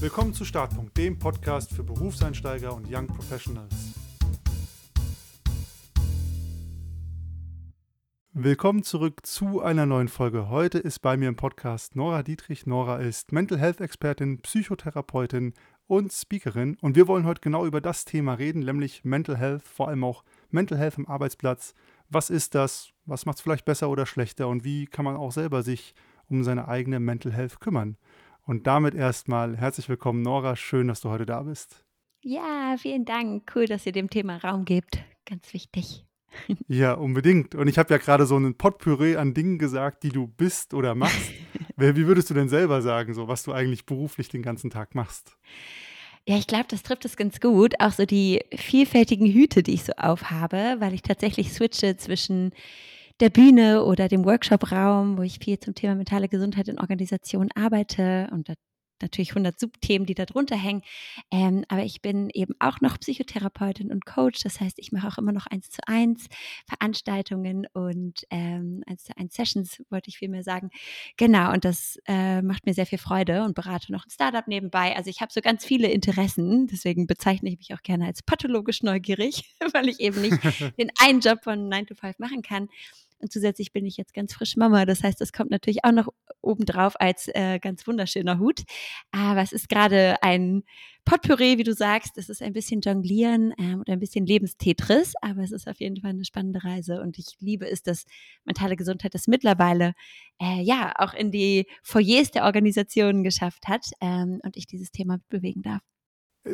Willkommen zu Startpunkt, dem Podcast für Berufseinsteiger und Young Professionals. Willkommen zurück zu einer neuen Folge. Heute ist bei mir im Podcast Nora Dietrich. Nora ist Mental Health Expertin, Psychotherapeutin und Speakerin. Und wir wollen heute genau über das Thema reden, nämlich Mental Health, vor allem auch Mental Health am Arbeitsplatz. Was ist das? Was macht es vielleicht besser oder schlechter? Und wie kann man auch selber sich um seine eigene Mental Health kümmern? Und damit erstmal herzlich willkommen, Nora. Schön, dass du heute da bist. Ja, vielen Dank. Cool, dass ihr dem Thema Raum gebt. Ganz wichtig. Ja, unbedingt. Und ich habe ja gerade so einen Potpüree an Dingen gesagt, die du bist oder machst. Wie würdest du denn selber sagen, so was du eigentlich beruflich den ganzen Tag machst? Ja, ich glaube, das trifft es ganz gut. Auch so die vielfältigen Hüte, die ich so aufhabe, weil ich tatsächlich switche zwischen der Bühne oder dem Workshop-Raum, wo ich viel zum Thema mentale Gesundheit in Organisationen arbeite und da natürlich 100 Subthemen, die da drunter hängen. Ähm, aber ich bin eben auch noch Psychotherapeutin und Coach. Das heißt, ich mache auch immer noch eins zu eins Veranstaltungen und ähm, eins zu eins Sessions, wollte ich vielmehr sagen. Genau, und das äh, macht mir sehr viel Freude und berate noch ein Startup nebenbei. Also ich habe so ganz viele Interessen. Deswegen bezeichne ich mich auch gerne als pathologisch neugierig, weil ich eben nicht den einen Job von 9 to 5 machen kann. Und zusätzlich bin ich jetzt ganz frisch Mama. Das heißt, das kommt natürlich auch noch obendrauf als äh, ganz wunderschöner Hut. Aber es ist gerade ein Potpourri, wie du sagst. Es ist ein bisschen Jonglieren ähm, und ein bisschen Lebenstetris. Aber es ist auf jeden Fall eine spannende Reise. Und ich liebe es, dass mentale Gesundheit das mittlerweile äh, ja auch in die Foyers der Organisationen geschafft hat ähm, und ich dieses Thema bewegen darf.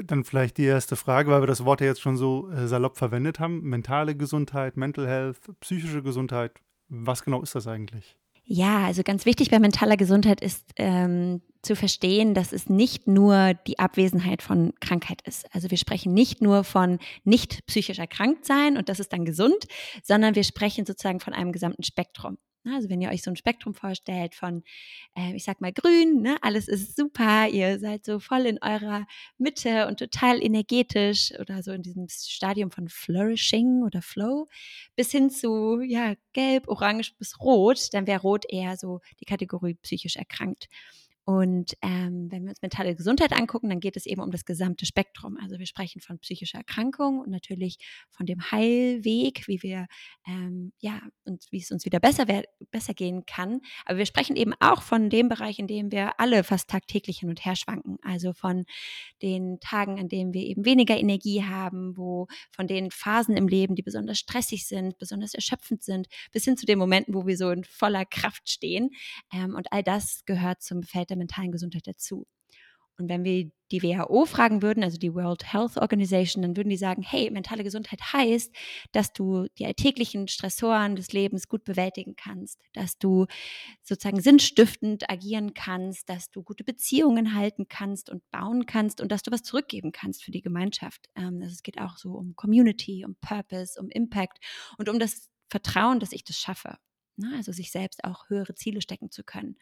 Dann vielleicht die erste Frage, weil wir das Wort ja jetzt schon so äh, salopp verwendet haben. Mentale Gesundheit, Mental Health, psychische Gesundheit. Was genau ist das eigentlich? Ja, also ganz wichtig bei mentaler Gesundheit ist ähm, zu verstehen, dass es nicht nur die Abwesenheit von Krankheit ist. Also wir sprechen nicht nur von nicht psychisch erkrankt sein und das ist dann gesund, sondern wir sprechen sozusagen von einem gesamten Spektrum. Ne, also wenn ihr euch so ein Spektrum vorstellt von, äh, ich sag mal, grün, ne, alles ist super, ihr seid so voll in eurer Mitte und total energetisch oder so in diesem Stadium von Flourishing oder Flow, bis hin zu, ja, gelb, orange bis rot, dann wäre rot eher so die Kategorie psychisch erkrankt. Und ähm, wenn wir uns mentale Gesundheit angucken, dann geht es eben um das gesamte Spektrum. Also wir sprechen von psychischer Erkrankung und natürlich von dem Heilweg, wie wir ähm, ja und wie es uns wieder besser besser gehen kann. Aber wir sprechen eben auch von dem Bereich, in dem wir alle fast tagtäglich hin und her schwanken. Also von den Tagen, an denen wir eben weniger Energie haben, wo von den Phasen im Leben, die besonders stressig sind, besonders erschöpfend sind, bis hin zu den Momenten, wo wir so in voller Kraft stehen. Ähm, und all das gehört zum Feld der mentalen Gesundheit dazu. Und wenn wir die WHO fragen würden, also die World Health Organization, dann würden die sagen, hey, mentale Gesundheit heißt, dass du die alltäglichen Stressoren des Lebens gut bewältigen kannst, dass du sozusagen sinnstiftend agieren kannst, dass du gute Beziehungen halten kannst und bauen kannst und dass du was zurückgeben kannst für die Gemeinschaft. Ähm, also es geht auch so um Community, um Purpose, um Impact und um das Vertrauen, dass ich das schaffe. Ne? Also sich selbst auch höhere Ziele stecken zu können.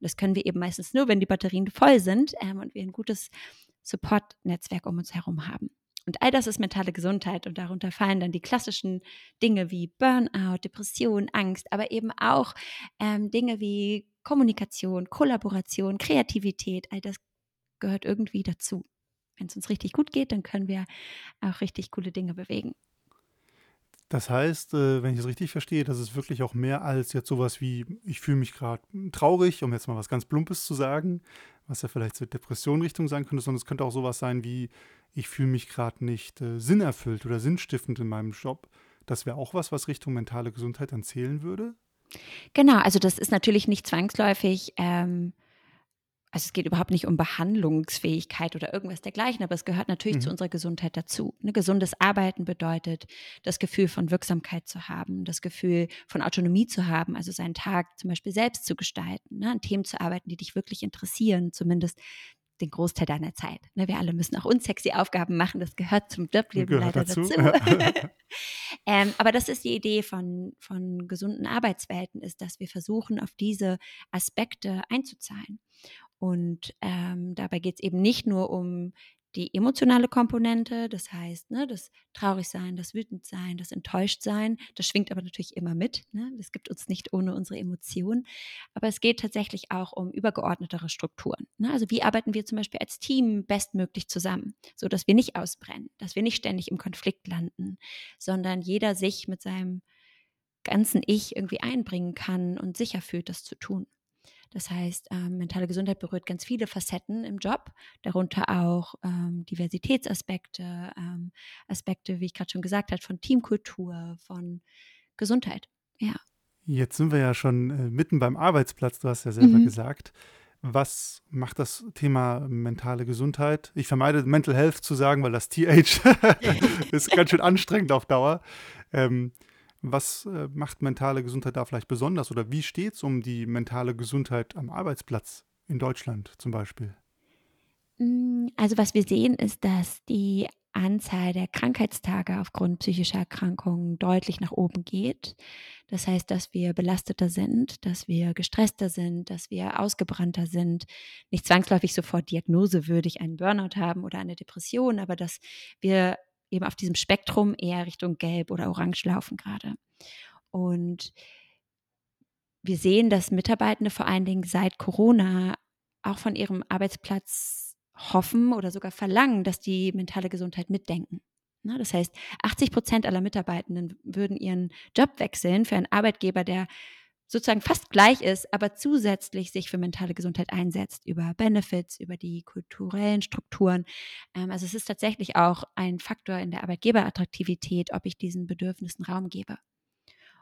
Und das können wir eben meistens nur, wenn die Batterien voll sind ähm, und wir ein gutes Support-Netzwerk um uns herum haben. Und all das ist mentale Gesundheit und darunter fallen dann die klassischen Dinge wie Burnout, Depression, Angst, aber eben auch ähm, Dinge wie Kommunikation, Kollaboration, Kreativität, all das gehört irgendwie dazu. Wenn es uns richtig gut geht, dann können wir auch richtig coole Dinge bewegen. Das heißt, äh, wenn ich es richtig verstehe, das ist wirklich auch mehr als jetzt sowas wie, ich fühle mich gerade traurig, um jetzt mal was ganz Plumpes zu sagen, was ja vielleicht zur Depression Richtung sein könnte, sondern es könnte auch sowas sein wie, ich fühle mich gerade nicht äh, sinnerfüllt oder sinnstiftend in meinem Job. Das wäre auch was, was Richtung mentale Gesundheit dann zählen würde? Genau, also das ist natürlich nicht zwangsläufig ähm, also es geht überhaupt nicht um Behandlungsfähigkeit oder irgendwas dergleichen, aber es gehört natürlich mhm. zu unserer Gesundheit dazu. Ein gesundes Arbeiten bedeutet, das Gefühl von Wirksamkeit zu haben, das Gefühl von Autonomie zu haben, also seinen Tag zum Beispiel selbst zu gestalten, ne, an Themen zu arbeiten, die dich wirklich interessieren, zumindest den Großteil deiner Zeit. Ne, wir alle müssen auch unsexy Aufgaben machen, das gehört zum Jobleben leider dazu. dazu. ähm, aber das ist die Idee von, von gesunden Arbeitswelten, ist, dass wir versuchen, auf diese Aspekte einzuzahlen. Und ähm, dabei geht es eben nicht nur um die emotionale Komponente, das heißt, ne, das Traurigsein, das Wütendsein, das Enttäuschtsein, das schwingt aber natürlich immer mit. Ne? Das gibt uns nicht ohne unsere Emotionen. Aber es geht tatsächlich auch um übergeordnetere Strukturen. Ne? Also wie arbeiten wir zum Beispiel als Team bestmöglich zusammen, so dass wir nicht ausbrennen, dass wir nicht ständig im Konflikt landen, sondern jeder sich mit seinem ganzen Ich irgendwie einbringen kann und sicher fühlt, das zu tun. Das heißt, ähm, mentale Gesundheit berührt ganz viele Facetten im Job, darunter auch ähm, Diversitätsaspekte, ähm, Aspekte, wie ich gerade schon gesagt habe, von Teamkultur, von Gesundheit. Ja. Jetzt sind wir ja schon äh, mitten beim Arbeitsplatz, du hast ja selber mhm. gesagt. Was macht das Thema mentale Gesundheit? Ich vermeide Mental Health zu sagen, weil das TH ist ganz schön anstrengend auf Dauer. Ähm, was äh, macht mentale Gesundheit da vielleicht besonders oder wie steht es um die mentale Gesundheit am Arbeitsplatz in Deutschland zum Beispiel? Mm, also was wir sehen ist, dass die Anzahl der Krankheitstage aufgrund psychischer Erkrankungen deutlich nach oben geht. Das heißt, dass wir belasteter sind, dass wir gestresster sind, dass wir ausgebrannter sind, nicht zwangsläufig sofort diagnosewürdig einen Burnout haben oder eine Depression, aber dass wir eben auf diesem Spektrum eher Richtung Gelb oder Orange laufen gerade. Und wir sehen, dass Mitarbeitende vor allen Dingen seit Corona auch von ihrem Arbeitsplatz hoffen oder sogar verlangen, dass die mentale Gesundheit mitdenken. Das heißt, 80 Prozent aller Mitarbeitenden würden ihren Job wechseln für einen Arbeitgeber, der sozusagen fast gleich ist, aber zusätzlich sich für mentale Gesundheit einsetzt, über Benefits, über die kulturellen Strukturen. Ähm, also es ist tatsächlich auch ein Faktor in der Arbeitgeberattraktivität, ob ich diesen Bedürfnissen Raum gebe.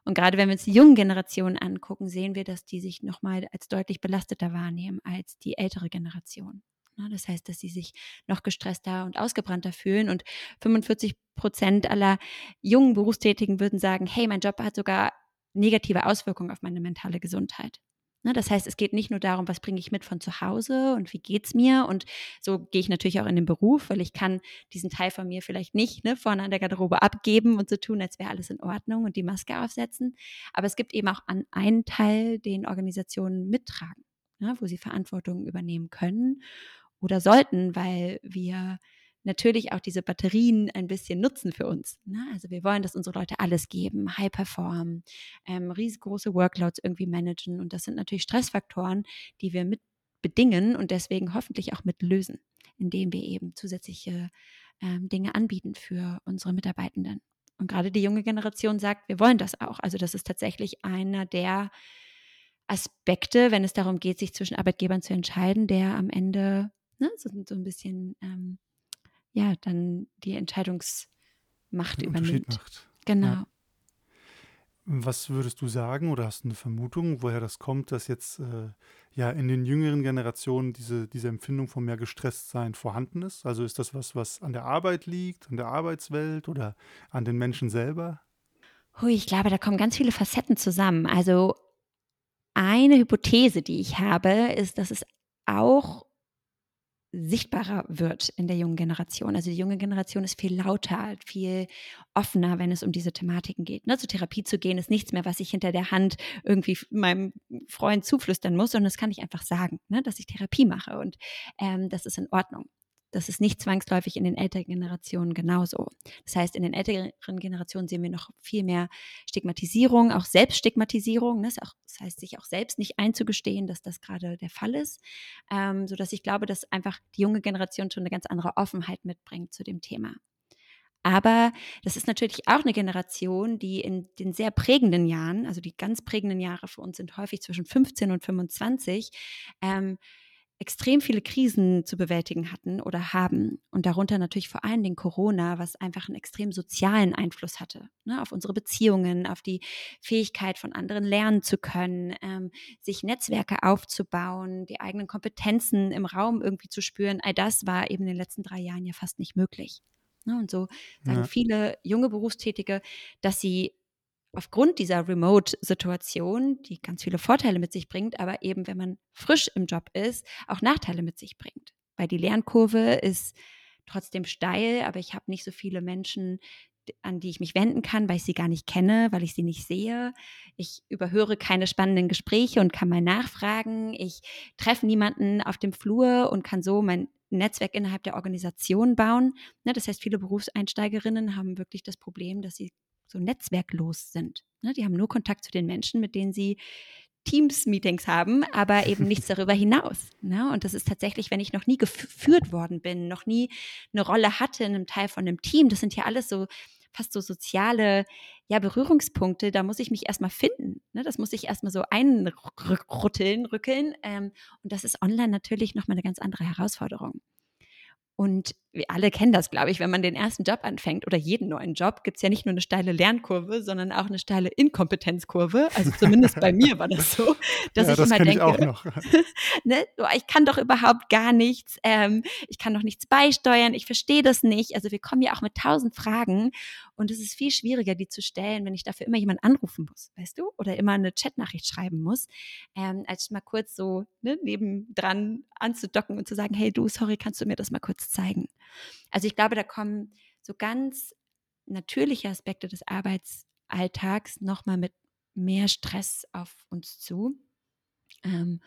Und gerade wenn wir uns die jungen Generationen angucken, sehen wir, dass die sich nochmal als deutlich belasteter wahrnehmen als die ältere Generation. Das heißt, dass sie sich noch gestresster und ausgebrannter fühlen. Und 45 Prozent aller jungen Berufstätigen würden sagen, hey, mein Job hat sogar negative Auswirkungen auf meine mentale Gesundheit. Ne, das heißt, es geht nicht nur darum, was bringe ich mit von zu Hause und wie geht es mir. Und so gehe ich natürlich auch in den Beruf, weil ich kann diesen Teil von mir vielleicht nicht ne, vorne an der Garderobe abgeben und so tun, als wäre alles in Ordnung und die Maske aufsetzen. Aber es gibt eben auch einen Teil, den Organisationen mittragen, ne, wo sie Verantwortung übernehmen können oder sollten, weil wir natürlich auch diese Batterien ein bisschen nutzen für uns. Ne? Also wir wollen, dass unsere Leute alles geben, high performen, ähm, riesengroße Workloads irgendwie managen. Und das sind natürlich Stressfaktoren, die wir mit bedingen und deswegen hoffentlich auch mit lösen, indem wir eben zusätzliche ähm, Dinge anbieten für unsere Mitarbeitenden. Und gerade die junge Generation sagt, wir wollen das auch. Also das ist tatsächlich einer der Aspekte, wenn es darum geht, sich zwischen Arbeitgebern zu entscheiden, der am Ende ne, so, so ein bisschen ähm, ja dann die Entscheidungsmacht Den übernimmt. Macht. Genau. Ja. Was würdest du sagen oder hast du eine Vermutung, woher das kommt, dass jetzt äh, ja in den jüngeren Generationen diese, diese Empfindung von mehr Gestresstsein vorhanden ist? Also ist das was, was an der Arbeit liegt, an der Arbeitswelt oder an den Menschen selber? Hui, ich glaube, da kommen ganz viele Facetten zusammen. Also eine Hypothese, die ich habe, ist, dass es auch sichtbarer wird in der jungen Generation. Also die junge Generation ist viel lauter, viel offener, wenn es um diese Thematiken geht. Ne? Zur Therapie zu gehen ist nichts mehr, was ich hinter der Hand irgendwie meinem Freund zuflüstern muss, sondern das kann ich einfach sagen, ne? dass ich Therapie mache und ähm, das ist in Ordnung. Das ist nicht zwangsläufig in den älteren Generationen genauso. Das heißt, in den älteren Generationen sehen wir noch viel mehr Stigmatisierung, auch Selbststigmatisierung. Ne? Das, heißt, sich auch selbst nicht einzugestehen, dass das gerade der Fall ist. Ähm, sodass ich glaube, dass einfach die junge Generation schon eine ganz andere Offenheit mitbringt zu dem Thema. Aber das ist natürlich auch eine Generation, die in den sehr prägenden Jahren, also die ganz prägenden Jahre für uns sind häufig zwischen 15 und 25, ähm, extrem viele Krisen zu bewältigen hatten oder haben. Und darunter natürlich vor allen Dingen Corona, was einfach einen extrem sozialen Einfluss hatte ne, auf unsere Beziehungen, auf die Fähigkeit von anderen lernen zu können, ähm, sich Netzwerke aufzubauen, die eigenen Kompetenzen im Raum irgendwie zu spüren. All das war eben in den letzten drei Jahren ja fast nicht möglich. Ne, und so sagen ja. viele junge Berufstätige, dass sie aufgrund dieser Remote-Situation, die ganz viele Vorteile mit sich bringt, aber eben, wenn man frisch im Job ist, auch Nachteile mit sich bringt. Weil die Lernkurve ist trotzdem steil, aber ich habe nicht so viele Menschen, an die ich mich wenden kann, weil ich sie gar nicht kenne, weil ich sie nicht sehe. Ich überhöre keine spannenden Gespräche und kann mal nachfragen. Ich treffe niemanden auf dem Flur und kann so mein Netzwerk innerhalb der Organisation bauen. Ne, das heißt, viele Berufseinsteigerinnen haben wirklich das Problem, dass sie so netzwerklos sind. Ne, die haben nur Kontakt zu den Menschen, mit denen sie Teams-Meetings haben, aber eben nichts darüber hinaus. Ne? Und das ist tatsächlich, wenn ich noch nie geführt worden bin, noch nie eine Rolle hatte in einem Teil von einem Team, das sind ja alles so fast so soziale ja, Berührungspunkte, da muss ich mich erstmal finden. Ne? Das muss ich erstmal so einrütteln, rückeln. Ähm, und das ist online natürlich nochmal eine ganz andere Herausforderung. Und wir alle kennen das, glaube ich, wenn man den ersten Job anfängt oder jeden neuen Job, gibt es ja nicht nur eine steile Lernkurve, sondern auch eine steile Inkompetenzkurve. Also zumindest bei mir war das so, dass ja, ich das immer denke, ich, ne, ich kann doch überhaupt gar nichts, ähm, ich kann doch nichts beisteuern, ich verstehe das nicht. Also wir kommen ja auch mit tausend Fragen und es ist viel schwieriger, die zu stellen, wenn ich dafür immer jemanden anrufen muss, weißt du? Oder immer eine Chatnachricht schreiben muss, ähm, als mal kurz so ne, nebendran anzudocken und zu sagen, hey du, sorry, kannst du mir das mal kurz zeigen? Also ich glaube, da kommen so ganz natürliche Aspekte des Arbeitsalltags nochmal mit mehr Stress auf uns zu. Ähm,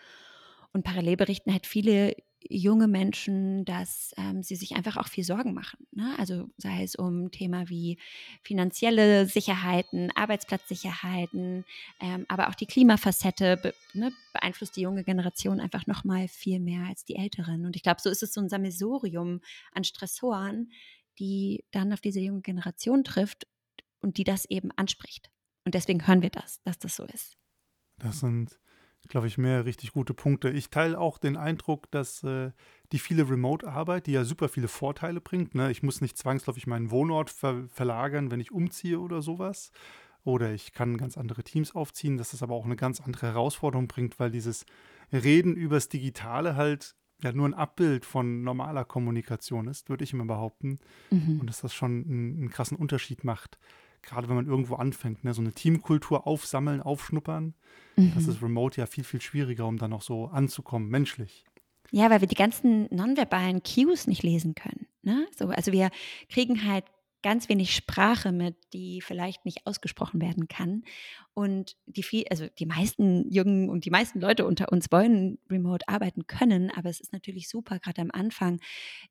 und parallel berichten halt viele junge Menschen, dass ähm, sie sich einfach auch viel Sorgen machen. Ne? Also sei es um Thema wie finanzielle Sicherheiten, Arbeitsplatzsicherheiten, ähm, aber auch die Klimafacette be ne, beeinflusst die junge Generation einfach noch mal viel mehr als die Älteren. Und ich glaube, so ist es so ein Sammelsurium an Stressoren, die dann auf diese junge Generation trifft und die das eben anspricht. Und deswegen hören wir das, dass das so ist. Das sind glaube ich, mehr richtig gute Punkte. Ich teile auch den Eindruck, dass äh, die viele Remote-Arbeit, die ja super viele Vorteile bringt, ne? ich muss nicht zwangsläufig meinen Wohnort ver verlagern, wenn ich umziehe oder sowas. Oder ich kann ganz andere Teams aufziehen, dass das aber auch eine ganz andere Herausforderung bringt, weil dieses Reden übers Digitale halt ja nur ein Abbild von normaler Kommunikation ist, würde ich immer behaupten. Mhm. Und dass das schon einen, einen krassen Unterschied macht gerade wenn man irgendwo anfängt, ne, so eine Teamkultur aufsammeln, aufschnuppern, mhm. das ist remote ja viel, viel schwieriger, um dann auch so anzukommen, menschlich. Ja, weil wir die ganzen nonverbalen Cues nicht lesen können. Ne? So, also wir kriegen halt ganz wenig Sprache mit, die vielleicht nicht ausgesprochen werden kann. Und die viel, also die meisten Jungen und die meisten Leute unter uns wollen remote arbeiten können, aber es ist natürlich super, gerade am Anfang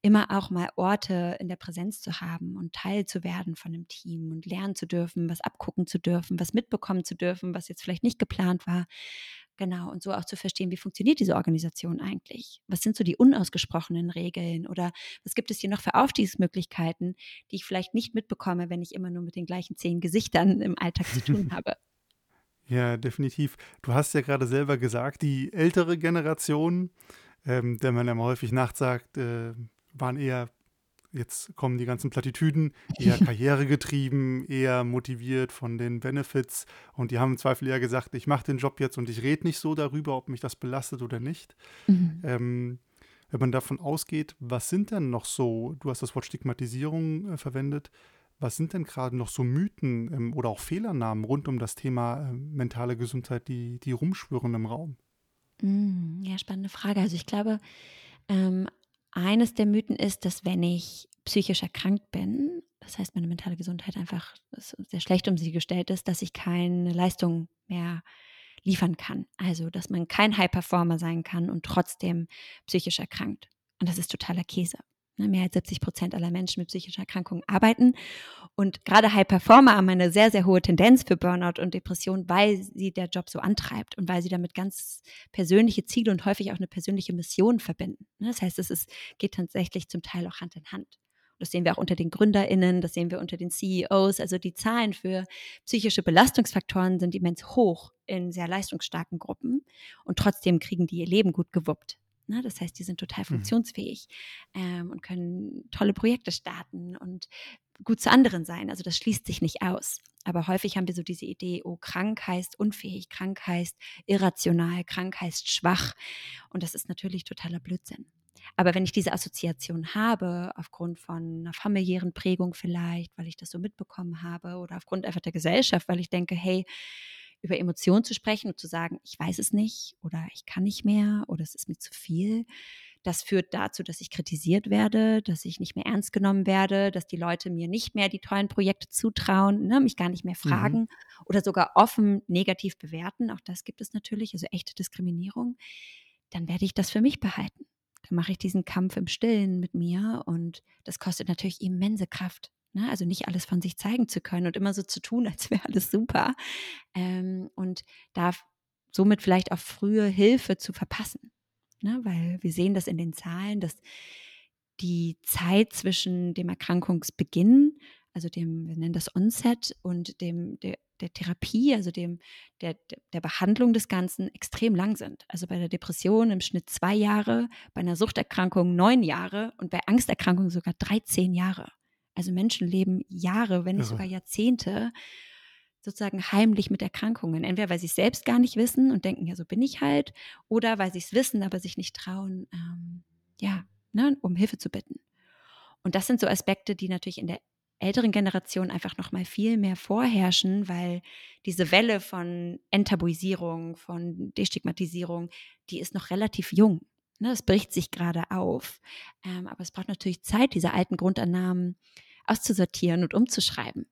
immer auch mal Orte in der Präsenz zu haben und Teil zu werden von einem Team und lernen zu dürfen, was abgucken zu dürfen, was mitbekommen zu dürfen, was jetzt vielleicht nicht geplant war. Genau, und so auch zu verstehen, wie funktioniert diese Organisation eigentlich? Was sind so die unausgesprochenen Regeln oder was gibt es hier noch für Aufstiegsmöglichkeiten, die ich vielleicht nicht mitbekomme, wenn ich immer nur mit den gleichen zehn Gesichtern im Alltag zu tun habe? Ja, definitiv. Du hast ja gerade selber gesagt, die ältere Generation, ähm, der man ja häufig nachsagt, äh, waren eher jetzt kommen die ganzen Plattitüden, eher karrieregetrieben, eher motiviert von den Benefits. Und die haben im Zweifel eher gesagt, ich mache den Job jetzt und ich rede nicht so darüber, ob mich das belastet oder nicht. Mhm. Ähm, wenn man davon ausgeht, was sind denn noch so, du hast das Wort Stigmatisierung äh, verwendet, was sind denn gerade noch so Mythen ähm, oder auch Fehlernamen rund um das Thema äh, mentale Gesundheit, die, die rumschwirren im Raum? Mm, ja, spannende Frage. Also ich glaube, ähm, eines der Mythen ist, dass wenn ich psychisch erkrankt bin, das heißt meine mentale Gesundheit einfach sehr schlecht um sie gestellt ist, dass ich keine Leistung mehr liefern kann. Also, dass man kein High-Performer sein kann und trotzdem psychisch erkrankt. Und das ist totaler Käse. Ne, mehr als 70 Prozent aller Menschen mit psychischen Erkrankungen arbeiten. Und gerade High Performer haben eine sehr, sehr hohe Tendenz für Burnout und Depression, weil sie der Job so antreibt und weil sie damit ganz persönliche Ziele und häufig auch eine persönliche Mission verbinden. Ne, das heißt, es ist, geht tatsächlich zum Teil auch Hand in Hand. Das sehen wir auch unter den GründerInnen, das sehen wir unter den CEOs. Also die Zahlen für psychische Belastungsfaktoren sind immens hoch in sehr leistungsstarken Gruppen. Und trotzdem kriegen die ihr Leben gut gewuppt. Ne? Das heißt, die sind total mhm. funktionsfähig mhm. ähm, und können tolle Projekte starten und gut zu anderen sein. Also das schließt sich nicht aus. Aber häufig haben wir so diese Idee, oh, krank heißt unfähig, krank heißt irrational, krank heißt schwach. Und das ist natürlich totaler Blödsinn. Aber wenn ich diese Assoziation habe, aufgrund von einer familiären Prägung vielleicht, weil ich das so mitbekommen habe, oder aufgrund einfach der Gesellschaft, weil ich denke, hey, über Emotionen zu sprechen und zu sagen, ich weiß es nicht oder ich kann nicht mehr oder es ist mir zu viel. Das führt dazu, dass ich kritisiert werde, dass ich nicht mehr ernst genommen werde, dass die Leute mir nicht mehr die tollen Projekte zutrauen, ne, mich gar nicht mehr mhm. fragen mhm. oder sogar offen negativ bewerten. Auch das gibt es natürlich, also echte Diskriminierung. Dann werde ich das für mich behalten. dann mache ich diesen Kampf im Stillen mit mir und das kostet natürlich immense Kraft. Ne? Also nicht alles von sich zeigen zu können und immer so zu tun, als wäre alles super. Ähm, und da somit vielleicht auch frühe Hilfe zu verpassen. Ne? Weil wir sehen das in den Zahlen, dass die Zeit zwischen dem Erkrankungsbeginn, also dem, wir nennen das Onset und dem, der, der Therapie, also dem, der, der Behandlung des Ganzen extrem lang sind. Also bei der Depression im Schnitt zwei Jahre, bei einer Suchterkrankung neun Jahre und bei Angsterkrankungen sogar 13 Jahre. Also Menschen leben Jahre, wenn nicht sogar Jahrzehnte sozusagen heimlich mit Erkrankungen. Entweder weil sie es selbst gar nicht wissen und denken, ja, so bin ich halt, oder weil sie es wissen, aber sich nicht trauen, ähm, ja, ne, um Hilfe zu bitten. Und das sind so Aspekte, die natürlich in der älteren Generation einfach noch mal viel mehr vorherrschen, weil diese Welle von Enttabuisierung, von Destigmatisierung, die ist noch relativ jung. Ne, es bricht sich gerade auf. Ähm, aber es braucht natürlich Zeit, diese alten Grundannahmen auszusortieren und umzuschreiben.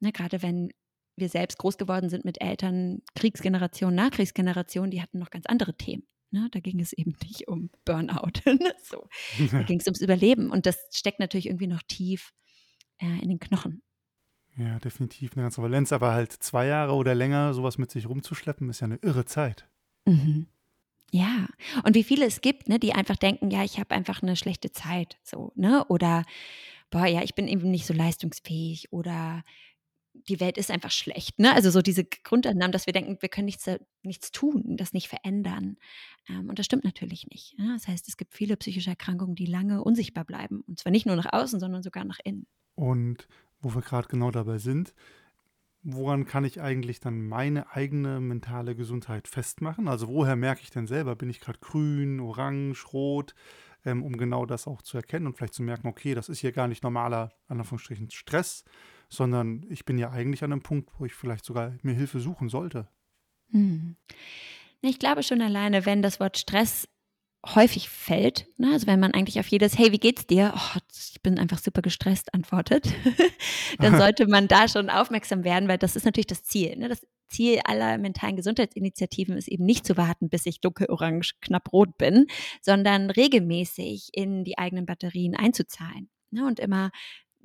Ne, gerade wenn wir selbst groß geworden sind mit Eltern, Kriegsgeneration, Nachkriegsgeneration, die hatten noch ganz andere Themen. Ne? Da ging es eben nicht um Burnout. Ne, so. Da ging es ums Überleben. Und das steckt natürlich irgendwie noch tief äh, in den Knochen. Ja, definitiv eine ganze Valenz. Aber halt zwei Jahre oder länger sowas mit sich rumzuschleppen, ist ja eine irre Zeit. Mhm. Ja, und wie viele es gibt, ne, die einfach denken, ja, ich habe einfach eine schlechte Zeit, so, ne? Oder boah, ja, ich bin eben nicht so leistungsfähig oder die Welt ist einfach schlecht, ne? Also so diese Grundannahmen, dass wir denken, wir können nichts, nichts tun, das nicht verändern. Ähm, und das stimmt natürlich nicht. Ne? Das heißt, es gibt viele psychische Erkrankungen, die lange unsichtbar bleiben. Und zwar nicht nur nach außen, sondern sogar nach innen. Und wo wir gerade genau dabei sind, woran kann ich eigentlich dann meine eigene mentale Gesundheit festmachen? Also woher merke ich denn selber, bin ich gerade grün, orange, rot, ähm, um genau das auch zu erkennen und vielleicht zu merken, okay, das ist hier gar nicht normaler, an Anführungsstrichen, Stress, sondern ich bin ja eigentlich an einem Punkt, wo ich vielleicht sogar mir Hilfe suchen sollte. Hm. Ich glaube schon alleine, wenn das Wort Stress häufig fällt. Ne? Also wenn man eigentlich auf jedes Hey, wie geht's dir? Oh, ich bin einfach super gestresst antwortet, dann sollte man da schon aufmerksam werden, weil das ist natürlich das Ziel. Ne? Das Ziel aller mentalen Gesundheitsinitiativen ist eben nicht zu warten, bis ich dunkelorange, knapp rot bin, sondern regelmäßig in die eigenen Batterien einzuzahlen. Ne? Und immer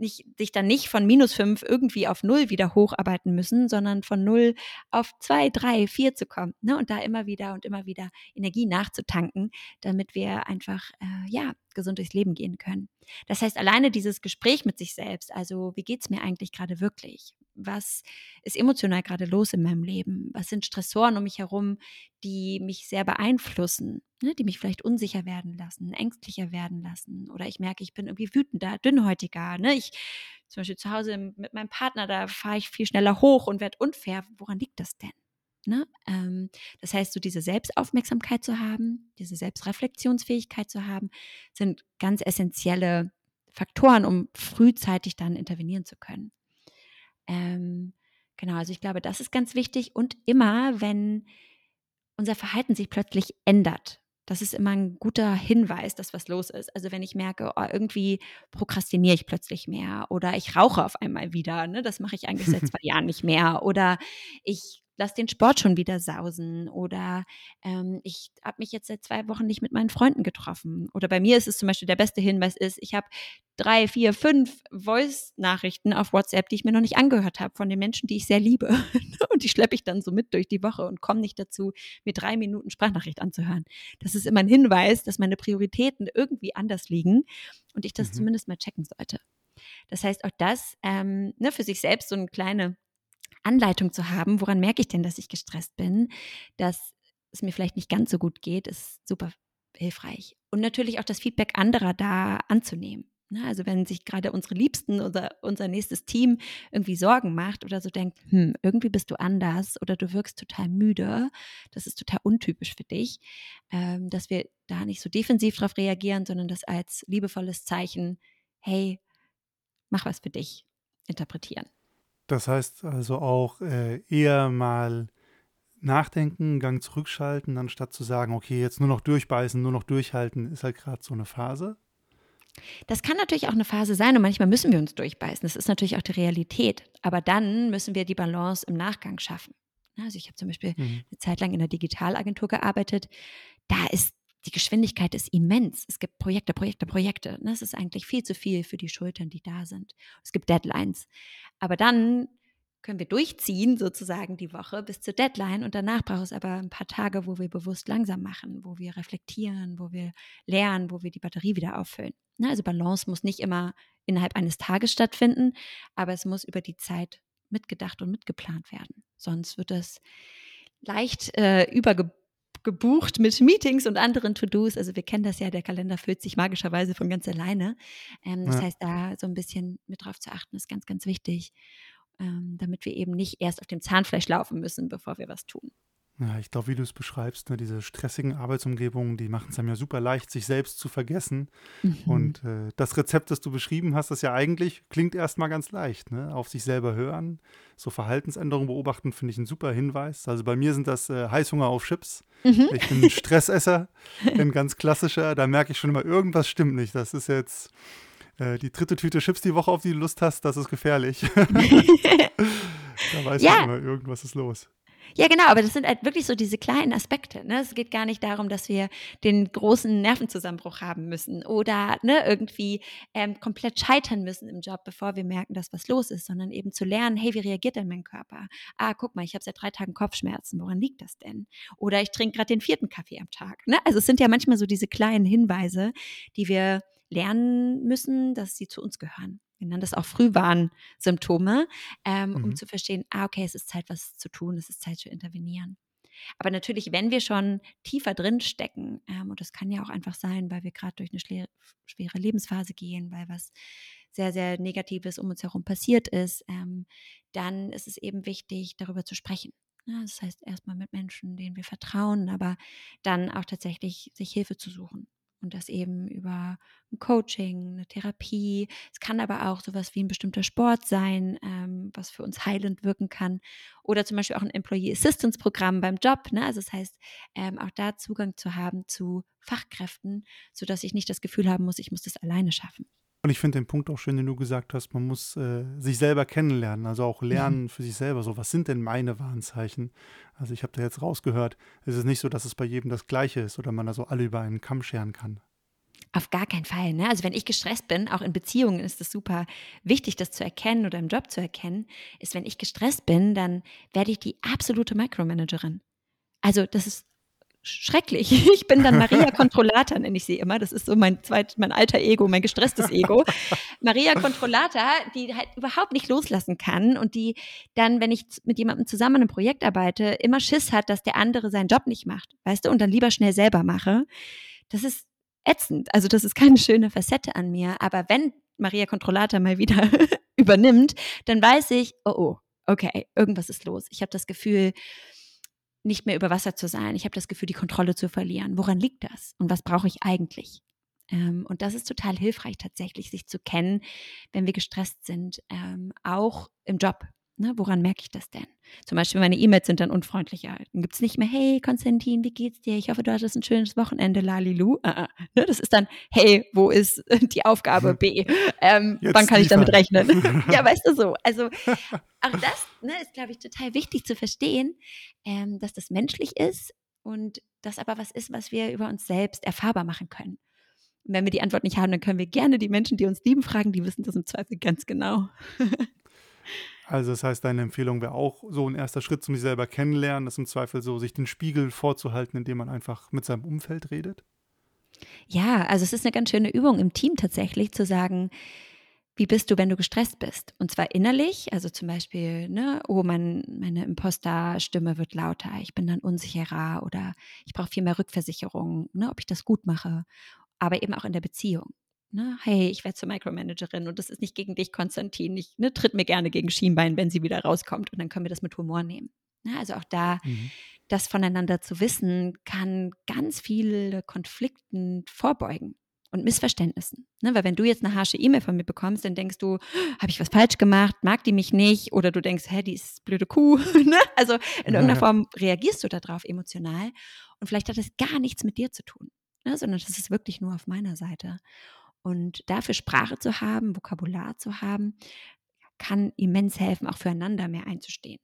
nicht, sich dann nicht von minus fünf irgendwie auf null wieder hocharbeiten müssen, sondern von null auf zwei, drei, vier zu kommen. Ne? Und da immer wieder und immer wieder Energie nachzutanken, damit wir einfach, äh, ja, gesund durchs Leben gehen können. Das heißt, alleine dieses Gespräch mit sich selbst, also wie geht es mir eigentlich gerade wirklich? Was ist emotional gerade los in meinem Leben? Was sind Stressoren um mich herum, die mich sehr beeinflussen, ne? die mich vielleicht unsicher werden lassen, ängstlicher werden lassen? Oder ich merke, ich bin irgendwie wütender, dünnhäutiger. Ne? Ich zum Beispiel zu Hause mit meinem Partner, da fahre ich viel schneller hoch und werde unfair. Woran liegt das denn? Ne? Ähm, das heißt, so diese Selbstaufmerksamkeit zu haben, diese Selbstreflexionsfähigkeit zu haben, sind ganz essentielle Faktoren, um frühzeitig dann intervenieren zu können. Ähm, genau, also ich glaube, das ist ganz wichtig. Und immer, wenn unser Verhalten sich plötzlich ändert, das ist immer ein guter Hinweis, dass was los ist. Also wenn ich merke, oh, irgendwie prokrastiniere ich plötzlich mehr oder ich rauche auf einmal wieder, ne? das mache ich eigentlich seit zwei Jahren nicht mehr oder ich lass den Sport schon wieder sausen oder ähm, ich habe mich jetzt seit zwei Wochen nicht mit meinen Freunden getroffen. Oder bei mir ist es zum Beispiel der beste Hinweis ist, ich habe drei, vier, fünf Voice-Nachrichten auf WhatsApp, die ich mir noch nicht angehört habe von den Menschen, die ich sehr liebe. und die schleppe ich dann so mit durch die Woche und komme nicht dazu, mir drei Minuten Sprachnachricht anzuhören. Das ist immer ein Hinweis, dass meine Prioritäten irgendwie anders liegen und ich das mhm. zumindest mal checken sollte. Das heißt, auch das ähm, ne, für sich selbst so eine kleine Anleitung zu haben, woran merke ich denn, dass ich gestresst bin, dass es mir vielleicht nicht ganz so gut geht, ist super hilfreich. Und natürlich auch das Feedback anderer da anzunehmen. Ne? Also wenn sich gerade unsere Liebsten oder unser nächstes Team irgendwie Sorgen macht oder so denkt, hm, irgendwie bist du anders oder du wirkst total müde, das ist total untypisch für dich, ähm, dass wir da nicht so defensiv drauf reagieren, sondern das als liebevolles Zeichen, hey, mach was für dich interpretieren. Das heißt also auch äh, eher mal nachdenken, Gang zurückschalten, anstatt zu sagen, okay, jetzt nur noch durchbeißen, nur noch durchhalten, ist halt gerade so eine Phase. Das kann natürlich auch eine Phase sein und manchmal müssen wir uns durchbeißen. Das ist natürlich auch die Realität. Aber dann müssen wir die Balance im Nachgang schaffen. Also ich habe zum Beispiel mhm. eine Zeit lang in einer Digitalagentur gearbeitet. Da ist die Geschwindigkeit ist immens. Es gibt Projekte, Projekte, Projekte. Das ne? ist eigentlich viel zu viel für die Schultern, die da sind. Es gibt Deadlines. Aber dann können wir durchziehen, sozusagen die Woche bis zur Deadline. Und danach braucht es aber ein paar Tage, wo wir bewusst langsam machen, wo wir reflektieren, wo wir lernen, wo wir die Batterie wieder auffüllen. Ne? Also Balance muss nicht immer innerhalb eines Tages stattfinden, aber es muss über die Zeit mitgedacht und mitgeplant werden. Sonst wird es leicht äh, übergebucht gebucht mit Meetings und anderen To-Dos. Also wir kennen das ja, der Kalender füllt sich magischerweise von ganz alleine. Ähm, das ja. heißt, da so ein bisschen mit drauf zu achten, ist ganz, ganz wichtig, ähm, damit wir eben nicht erst auf dem Zahnfleisch laufen müssen, bevor wir was tun. Ja, ich glaube, wie du es beschreibst, ne, diese stressigen Arbeitsumgebungen, die machen es einem ja super leicht, sich selbst zu vergessen. Mhm. Und äh, das Rezept, das du beschrieben hast, das ja eigentlich klingt erstmal ganz leicht. Ne? Auf sich selber hören, so Verhaltensänderungen beobachten, finde ich ein super Hinweis. Also bei mir sind das äh, Heißhunger auf Chips. Mhm. Ich bin ein Stressesser, ein ganz klassischer. Da merke ich schon immer, irgendwas stimmt nicht. Das ist jetzt äh, die dritte Tüte Chips die Woche, auf die du Lust hast, das ist gefährlich. da weiß ja. ich immer, irgendwas ist los. Ja, genau, aber das sind halt wirklich so diese kleinen Aspekte. Ne? Es geht gar nicht darum, dass wir den großen Nervenzusammenbruch haben müssen oder ne, irgendwie ähm, komplett scheitern müssen im Job, bevor wir merken, dass was los ist, sondern eben zu lernen, hey, wie reagiert denn mein Körper? Ah, guck mal, ich habe seit drei Tagen Kopfschmerzen, woran liegt das denn? Oder ich trinke gerade den vierten Kaffee am Tag. Ne? Also es sind ja manchmal so diese kleinen Hinweise, die wir lernen müssen, dass sie zu uns gehören wir nennen das auch Frühwarnsymptome, ähm, mhm. um zu verstehen, ah, okay, es ist Zeit, was zu tun, es ist Zeit zu intervenieren. Aber natürlich, wenn wir schon tiefer drin stecken, ähm, und das kann ja auch einfach sein, weil wir gerade durch eine schwere, Lebensphase gehen, weil was sehr, sehr Negatives um uns herum passiert ist, ähm, dann ist es eben wichtig, darüber zu sprechen. Ja, das heißt, erstmal mit Menschen, denen wir vertrauen, aber dann auch tatsächlich sich Hilfe zu suchen. Und das eben über ein Coaching, eine Therapie. Es kann aber auch sowas wie ein bestimmter Sport sein, ähm, was für uns heilend wirken kann. Oder zum Beispiel auch ein Employee Assistance Programm beim Job. Ne? Also das heißt, ähm, auch da Zugang zu haben zu Fachkräften, sodass ich nicht das Gefühl haben muss, ich muss das alleine schaffen. Und ich finde den Punkt auch schön, den du gesagt hast, man muss äh, sich selber kennenlernen, also auch lernen mhm. für sich selber. So, was sind denn meine Warnzeichen? Also ich habe da jetzt rausgehört, es ist nicht so, dass es bei jedem das Gleiche ist oder man da so alle über einen Kamm scheren kann. Auf gar keinen Fall. Ne? Also wenn ich gestresst bin, auch in Beziehungen ist es super wichtig, das zu erkennen oder im Job zu erkennen, ist, wenn ich gestresst bin, dann werde ich die absolute Micromanagerin. Also das ist schrecklich. Ich bin dann Maria Controllata, nenne ich sie immer. Das ist so mein zweit, mein alter Ego, mein gestresstes Ego. Maria Controllata, die halt überhaupt nicht loslassen kann und die dann, wenn ich mit jemandem zusammen an einem Projekt arbeite, immer Schiss hat, dass der andere seinen Job nicht macht, weißt du, und dann lieber schnell selber mache. Das ist ätzend. Also das ist keine schöne Facette an mir. Aber wenn Maria Controllata mal wieder übernimmt, dann weiß ich, oh, oh, okay, irgendwas ist los. Ich habe das Gefühl, nicht mehr über Wasser zu sein. Ich habe das Gefühl, die Kontrolle zu verlieren. Woran liegt das? Und was brauche ich eigentlich? Ähm, und das ist total hilfreich tatsächlich, sich zu kennen, wenn wir gestresst sind, ähm, auch im Job. Ne, woran merke ich das denn? Zum Beispiel meine E-Mails sind dann unfreundlicher. Dann gibt es nicht mehr, hey Konstantin, wie geht's dir? Ich hoffe, du hattest ein schönes Wochenende, lalilu. Uh, uh. Ne, das ist dann, hey, wo ist die Aufgabe B? Ähm, wann kann ich damit rechnen? ja, weißt du so. Also auch das ne, ist, glaube ich, total wichtig zu verstehen, ähm, dass das menschlich ist und das aber was ist, was wir über uns selbst erfahrbar machen können. Und wenn wir die Antwort nicht haben, dann können wir gerne die Menschen, die uns lieben, fragen, die wissen das im Zweifel ganz genau. Also das heißt, deine Empfehlung wäre auch so ein erster Schritt zum sich selber kennenlernen, das im Zweifel so, sich den Spiegel vorzuhalten, indem man einfach mit seinem Umfeld redet? Ja, also es ist eine ganz schöne Übung im Team tatsächlich zu sagen, wie bist du, wenn du gestresst bist? Und zwar innerlich, also zum Beispiel, ne, oh, mein, meine Imposterstimme wird lauter, ich bin dann unsicherer oder ich brauche viel mehr Rückversicherung, ne, ob ich das gut mache, aber eben auch in der Beziehung ne, hey, ich werde zur Micromanagerin und das ist nicht gegen dich, Konstantin. Ich ne, tritt mir gerne gegen Schienbein, wenn sie wieder rauskommt und dann können wir das mit Humor nehmen. Ne, also auch da, mhm. das voneinander zu wissen, kann ganz viele Konflikten vorbeugen und Missverständnissen. Ne? Weil wenn du jetzt eine harsche E-Mail von mir bekommst, dann denkst du, habe ich was falsch gemacht, mag die mich nicht? Oder du denkst, hä, die ist blöde Kuh. ne? Also in irgendeiner ja. Form reagierst du darauf emotional und vielleicht hat das gar nichts mit dir zu tun, ne? sondern das ist wirklich nur auf meiner Seite. Und dafür Sprache zu haben, Vokabular zu haben, kann immens helfen, auch füreinander mehr einzustehen.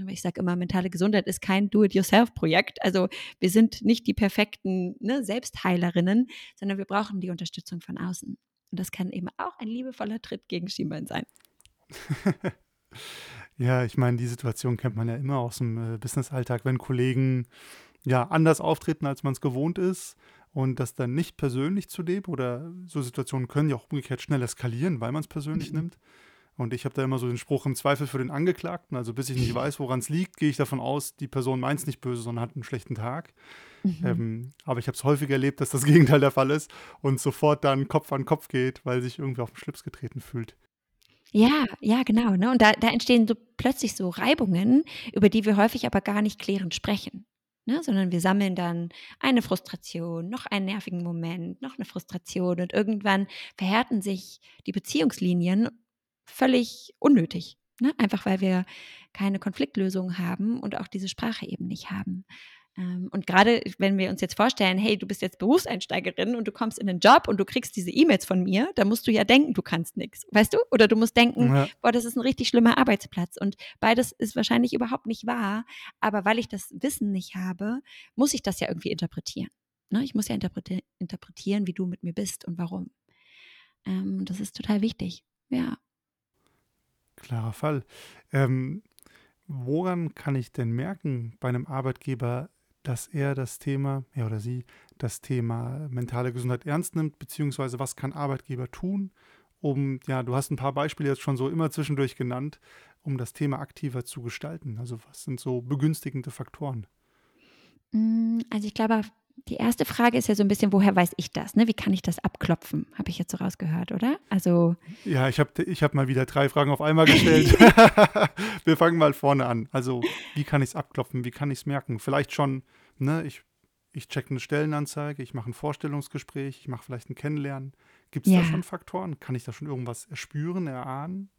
Aber ich sage immer, mentale Gesundheit ist kein Do-it-yourself-Projekt. Also wir sind nicht die perfekten ne, Selbstheilerinnen, sondern wir brauchen die Unterstützung von außen. Und das kann eben auch ein liebevoller Tritt gegen Schienbein sein. ja, ich meine, die Situation kennt man ja immer aus dem äh, Business-Alltag, wenn Kollegen ja anders auftreten, als man es gewohnt ist und das dann nicht persönlich zu nehmen oder so Situationen können ja auch umgekehrt schnell eskalieren, weil man es persönlich mhm. nimmt. Und ich habe da immer so den Spruch im Zweifel für den Angeklagten. Also bis ich nicht weiß, woran es liegt, gehe ich davon aus, die Person meint es nicht böse, sondern hat einen schlechten Tag. Mhm. Ähm, aber ich habe es häufig erlebt, dass das Gegenteil der Fall ist und sofort dann Kopf an Kopf geht, weil sich irgendwie auf den Schlips getreten fühlt. Ja, ja, genau. Ne? Und da, da entstehen so plötzlich so Reibungen, über die wir häufig aber gar nicht klärend sprechen. Ne, sondern wir sammeln dann eine Frustration, noch einen nervigen Moment, noch eine Frustration und irgendwann verhärten sich die Beziehungslinien völlig unnötig. Ne? Einfach weil wir keine Konfliktlösung haben und auch diese Sprache eben nicht haben. Ähm, und gerade wenn wir uns jetzt vorstellen, hey, du bist jetzt Berufseinsteigerin und du kommst in den Job und du kriegst diese E-Mails von mir, da musst du ja denken, du kannst nichts, weißt du? Oder du musst denken, ja. boah, das ist ein richtig schlimmer Arbeitsplatz. Und beides ist wahrscheinlich überhaupt nicht wahr, aber weil ich das Wissen nicht habe, muss ich das ja irgendwie interpretieren. Ne? Ich muss ja interpretieren, wie du mit mir bist und warum. Ähm, das ist total wichtig. Ja. Klarer Fall. Ähm, woran kann ich denn merken bei einem Arbeitgeber, dass er das Thema, er oder sie, das Thema mentale Gesundheit ernst nimmt, beziehungsweise was kann Arbeitgeber tun, um, ja, du hast ein paar Beispiele jetzt schon so immer zwischendurch genannt, um das Thema aktiver zu gestalten. Also was sind so begünstigende Faktoren? Mm, also ich glaube, die erste Frage ist ja so ein bisschen, woher weiß ich das? Ne? Wie kann ich das abklopfen? Habe ich jetzt so rausgehört, oder? Also ja, ich habe ich hab mal wieder drei Fragen auf einmal gestellt. Wir fangen mal vorne an. Also wie kann ich es abklopfen? Wie kann ich es merken? Vielleicht schon, ne, ich, ich check eine Stellenanzeige, ich mache ein Vorstellungsgespräch, ich mache vielleicht ein Kennenlernen. Gibt es ja. da schon Faktoren? Kann ich da schon irgendwas erspüren, erahnen?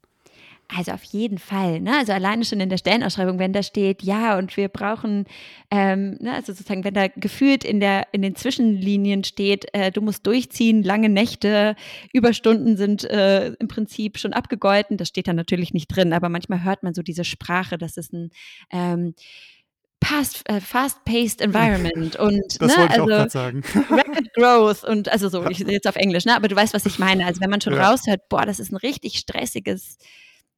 Also auf jeden Fall. Ne? Also alleine schon in der Stellenausschreibung, wenn da steht, ja, und wir brauchen, ähm, ne, also sozusagen, wenn da gefühlt in, der, in den Zwischenlinien steht, äh, du musst durchziehen, lange Nächte, Überstunden sind äh, im Prinzip schon abgegolten, das steht da natürlich nicht drin, aber manchmal hört man so diese Sprache, dass es ein ähm, äh, fast-paced environment und das ne, wollte ich also, auch sagen. Rapid Growth und also so, ich jetzt auf Englisch, ne, aber du weißt, was ich meine. Also wenn man schon ja. raushört, boah, das ist ein richtig stressiges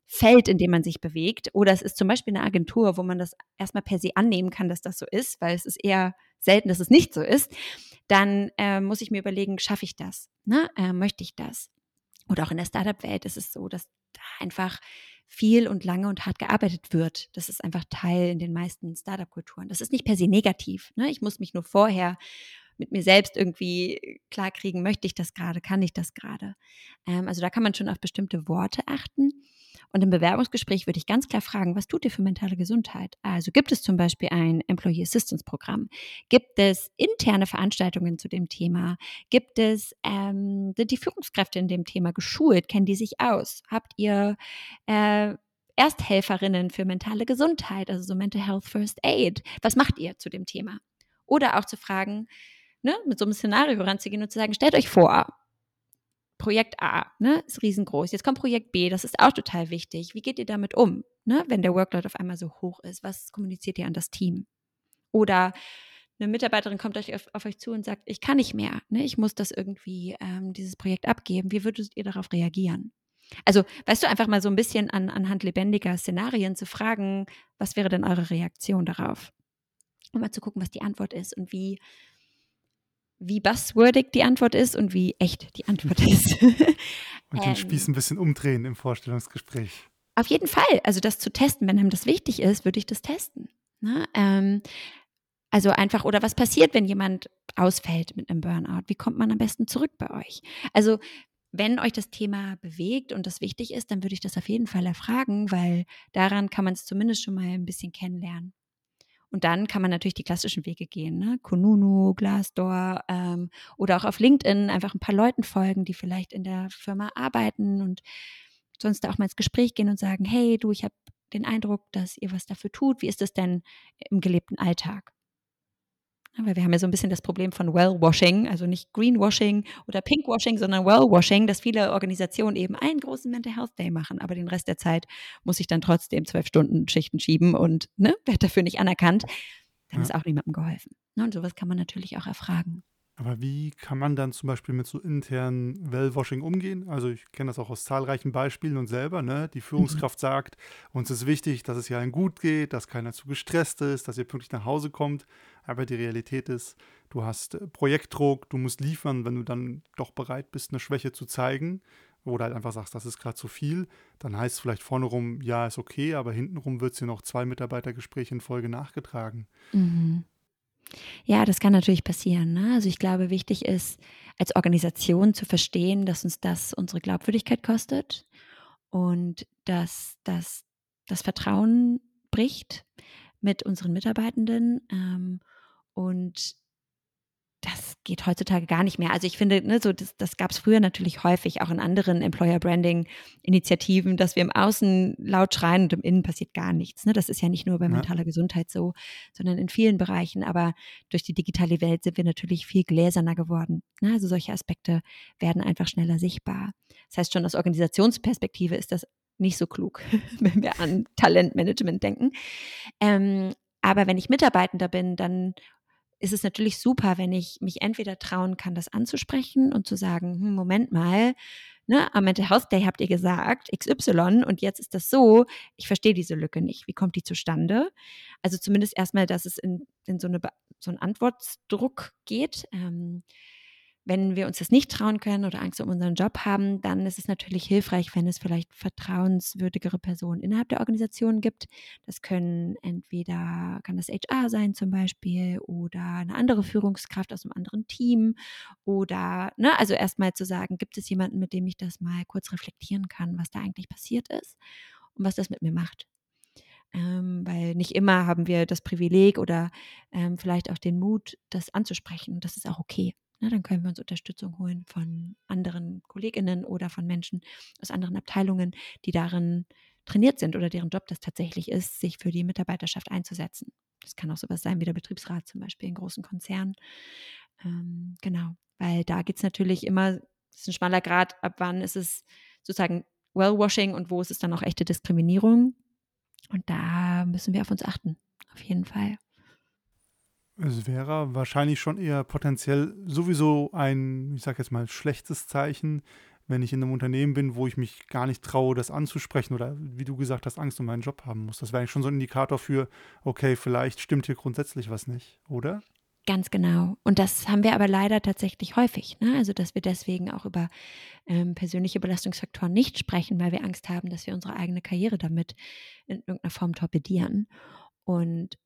Feld, in dem man sich bewegt. Oder es ist zum Beispiel eine Agentur, wo man das erstmal per se annehmen kann, dass das so ist, weil es ist eher selten, dass es nicht so ist. Dann äh, muss ich mir überlegen, schaffe ich das? Ne? Äh, möchte ich das? Oder auch in der Startup-Welt ist es so, dass da einfach viel und lange und hart gearbeitet wird. Das ist einfach Teil in den meisten Startup-Kulturen. Das ist nicht per se negativ. Ne? Ich muss mich nur vorher mit mir selbst irgendwie klarkriegen, möchte ich das gerade, kann ich das gerade. Ähm, also da kann man schon auf bestimmte Worte achten. Und im Bewerbungsgespräch würde ich ganz klar fragen, was tut ihr für mentale Gesundheit? Also gibt es zum Beispiel ein Employee Assistance Programm? Gibt es interne Veranstaltungen zu dem Thema? Gibt es, ähm, sind die Führungskräfte in dem Thema geschult? Kennen die sich aus? Habt ihr äh, Ersthelferinnen für mentale Gesundheit, also so Mental Health First Aid? Was macht ihr zu dem Thema? Oder auch zu fragen, ne, mit so einem Szenario ranzugehen und zu sagen, stellt euch vor, Projekt A ne, ist riesengroß. Jetzt kommt Projekt B, das ist auch total wichtig. Wie geht ihr damit um, ne, wenn der Workload auf einmal so hoch ist? Was kommuniziert ihr an das Team? Oder eine Mitarbeiterin kommt euch auf, auf euch zu und sagt, ich kann nicht mehr, ne, ich muss das irgendwie, ähm, dieses Projekt abgeben. Wie würdet ihr darauf reagieren? Also, weißt du, einfach mal so ein bisschen an, anhand lebendiger Szenarien zu fragen, was wäre denn eure Reaktion darauf? Und mal zu gucken, was die Antwort ist und wie, wie buzzwordig die Antwort ist und wie echt die Antwort ist. und den ähm, Spieß ein bisschen umdrehen im Vorstellungsgespräch. Auf jeden Fall. Also das zu testen, wenn einem das wichtig ist, würde ich das testen. Ne? Ähm, also einfach, oder was passiert, wenn jemand ausfällt mit einem Burnout? Wie kommt man am besten zurück bei euch? Also wenn euch das Thema bewegt und das wichtig ist, dann würde ich das auf jeden Fall erfragen, weil daran kann man es zumindest schon mal ein bisschen kennenlernen. Und dann kann man natürlich die klassischen Wege gehen, ne? Kununu, Glassdoor ähm, oder auch auf LinkedIn einfach ein paar Leuten folgen, die vielleicht in der Firma arbeiten und sonst auch mal ins Gespräch gehen und sagen, hey, du, ich habe den Eindruck, dass ihr was dafür tut. Wie ist das denn im gelebten Alltag? Weil wir haben ja so ein bisschen das Problem von Well-Washing, also nicht Greenwashing oder Pinkwashing, sondern Well-Washing, dass viele Organisationen eben einen großen Mental Health Day machen, aber den Rest der Zeit muss ich dann trotzdem zwölf Stunden Schichten schieben und ne, werde dafür nicht anerkannt. Dann ja. ist auch niemandem geholfen. Ne, und sowas kann man natürlich auch erfragen. Aber wie kann man dann zum Beispiel mit so internen Wellwashing umgehen? Also ich kenne das auch aus zahlreichen Beispielen und selber. Ne? Die Führungskraft mhm. sagt, uns ist wichtig, dass es hier allen gut geht, dass keiner zu gestresst ist, dass ihr pünktlich nach Hause kommt. Aber die Realität ist, du hast äh, Projektdruck, du musst liefern, wenn du dann doch bereit bist, eine Schwäche zu zeigen oder halt einfach sagst, das ist gerade zu viel, dann heißt es vielleicht vorne rum, ja, ist okay, aber hintenrum wird es dir noch zwei Mitarbeitergespräche in Folge nachgetragen. Mhm. Ja, das kann natürlich passieren. Ne? Also ich glaube, wichtig ist, als Organisation zu verstehen, dass uns das unsere Glaubwürdigkeit kostet und dass das das Vertrauen bricht mit unseren Mitarbeitenden ähm, und das geht heutzutage gar nicht mehr. Also ich finde, ne, so das, das gab es früher natürlich häufig, auch in anderen Employer Branding Initiativen, dass wir im Außen laut schreien und im Innen passiert gar nichts. Ne? Das ist ja nicht nur bei ja. mentaler Gesundheit so, sondern in vielen Bereichen. Aber durch die digitale Welt sind wir natürlich viel gläserner geworden. Ne? Also solche Aspekte werden einfach schneller sichtbar. Das heißt, schon aus Organisationsperspektive ist das nicht so klug, wenn wir an Talentmanagement denken. Ähm, aber wenn ich Mitarbeitender bin, dann ist es natürlich super, wenn ich mich entweder trauen kann, das anzusprechen und zu sagen, hm, Moment mal, ne, am Mental Health Day habt ihr gesagt XY und jetzt ist das so, ich verstehe diese Lücke nicht. Wie kommt die zustande? Also zumindest erstmal, dass es in, in so, eine, so einen Antwortdruck geht. Ähm, wenn wir uns das nicht trauen können oder Angst um unseren Job haben, dann ist es natürlich hilfreich, wenn es vielleicht vertrauenswürdigere Personen innerhalb der Organisation gibt. Das können entweder, kann das HR sein zum Beispiel oder eine andere Führungskraft aus einem anderen Team oder, ne, also erstmal zu sagen, gibt es jemanden, mit dem ich das mal kurz reflektieren kann, was da eigentlich passiert ist und was das mit mir macht. Ähm, weil nicht immer haben wir das Privileg oder ähm, vielleicht auch den Mut, das anzusprechen. Und das ist auch okay. Na, dann können wir uns Unterstützung holen von anderen Kolleginnen oder von Menschen aus anderen Abteilungen, die darin trainiert sind oder deren Job das tatsächlich ist, sich für die Mitarbeiterschaft einzusetzen. Das kann auch sowas sein wie der Betriebsrat zum Beispiel in großen Konzernen. Ähm, genau, weil da geht es natürlich immer, das ist ein schmaler Grad, ab wann ist es sozusagen Wellwashing und wo ist es dann auch echte Diskriminierung. Und da müssen wir auf uns achten, auf jeden Fall. Es wäre wahrscheinlich schon eher potenziell sowieso ein, ich sage jetzt mal, schlechtes Zeichen, wenn ich in einem Unternehmen bin, wo ich mich gar nicht traue, das anzusprechen oder wie du gesagt hast, Angst um meinen Job haben muss. Das wäre eigentlich schon so ein Indikator für, okay, vielleicht stimmt hier grundsätzlich was nicht, oder? Ganz genau. Und das haben wir aber leider tatsächlich häufig. Ne? Also, dass wir deswegen auch über ähm, persönliche Belastungsfaktoren nicht sprechen, weil wir Angst haben, dass wir unsere eigene Karriere damit in irgendeiner Form torpedieren. Und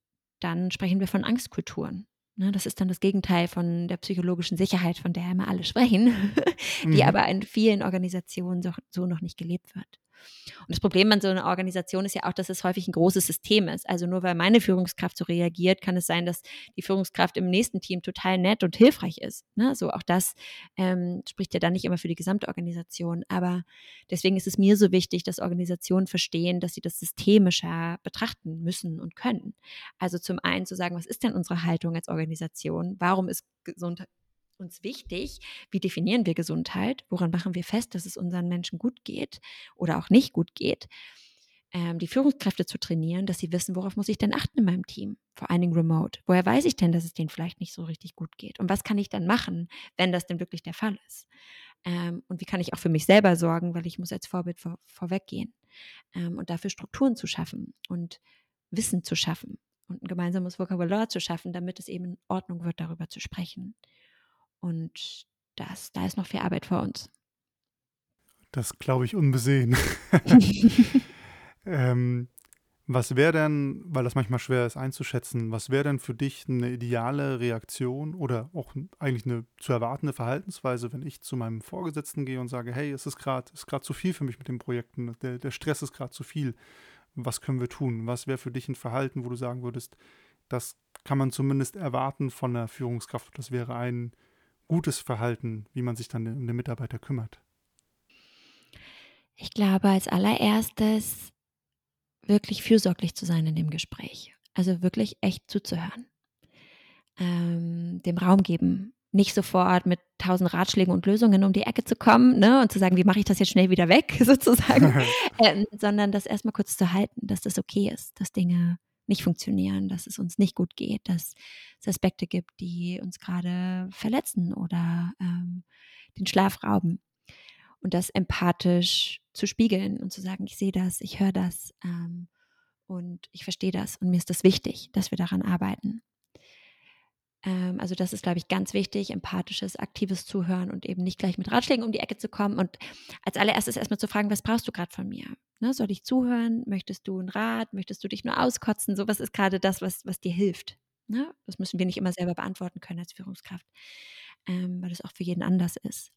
dann sprechen wir von Angstkulturen. Ne, das ist dann das Gegenteil von der psychologischen Sicherheit, von der immer alle sprechen, die mhm. aber in vielen Organisationen so, so noch nicht gelebt wird. Und das Problem an so einer Organisation ist ja auch, dass es häufig ein großes System ist. Also nur weil meine Führungskraft so reagiert, kann es sein, dass die Führungskraft im nächsten Team total nett und hilfreich ist. Ne? So auch das ähm, spricht ja dann nicht immer für die gesamte Organisation. Aber deswegen ist es mir so wichtig, dass Organisationen verstehen, dass sie das systemischer betrachten müssen und können. Also zum einen zu sagen, was ist denn unsere Haltung als Organisation? Warum ist Gesundheit uns wichtig, wie definieren wir Gesundheit, woran machen wir fest, dass es unseren Menschen gut geht oder auch nicht gut geht, ähm, die Führungskräfte zu trainieren, dass sie wissen, worauf muss ich denn achten in meinem Team, vor allen Dingen remote. Woher weiß ich denn, dass es denen vielleicht nicht so richtig gut geht? Und was kann ich dann machen, wenn das denn wirklich der Fall ist? Ähm, und wie kann ich auch für mich selber sorgen, weil ich muss als Vorbild vor, vorweggehen ähm, und dafür Strukturen zu schaffen und Wissen zu schaffen und ein gemeinsames Vokabular zu schaffen, damit es eben in Ordnung wird, darüber zu sprechen. Und das, da ist noch viel Arbeit vor uns. Das glaube ich unbesehen. ähm, was wäre denn, weil das manchmal schwer ist einzuschätzen, was wäre denn für dich eine ideale Reaktion oder auch eigentlich eine zu erwartende Verhaltensweise, wenn ich zu meinem Vorgesetzten gehe und sage, hey, es ist gerade ist zu viel für mich mit den Projekten, der, der Stress ist gerade zu viel. Was können wir tun? Was wäre für dich ein Verhalten, wo du sagen würdest, das kann man zumindest erwarten von der Führungskraft. Das wäre ein gutes Verhalten, wie man sich dann um den Mitarbeiter kümmert? Ich glaube, als allererstes wirklich fürsorglich zu sein in dem Gespräch. Also wirklich echt zuzuhören. ähm, dem Raum geben. Nicht sofort mit tausend Ratschlägen und Lösungen um die Ecke zu kommen ne, und zu sagen, wie mache ich das jetzt schnell wieder weg, sozusagen, ähm, sondern das erstmal kurz zu halten, dass das okay ist, dass Dinge nicht funktionieren, dass es uns nicht gut geht, dass es Aspekte gibt, die uns gerade verletzen oder ähm, den Schlaf rauben. Und das empathisch zu spiegeln und zu sagen, ich sehe das, ich höre das ähm, und ich verstehe das und mir ist das wichtig, dass wir daran arbeiten. Ähm, also das ist, glaube ich, ganz wichtig, empathisches, aktives Zuhören und eben nicht gleich mit Ratschlägen um die Ecke zu kommen und als allererstes erstmal zu fragen, was brauchst du gerade von mir? Ne, soll ich zuhören? Möchtest du einen Rat? Möchtest du dich nur auskotzen? So was ist gerade das, was, was dir hilft. Ne? Das müssen wir nicht immer selber beantworten können als Führungskraft, ähm, weil das auch für jeden anders ist.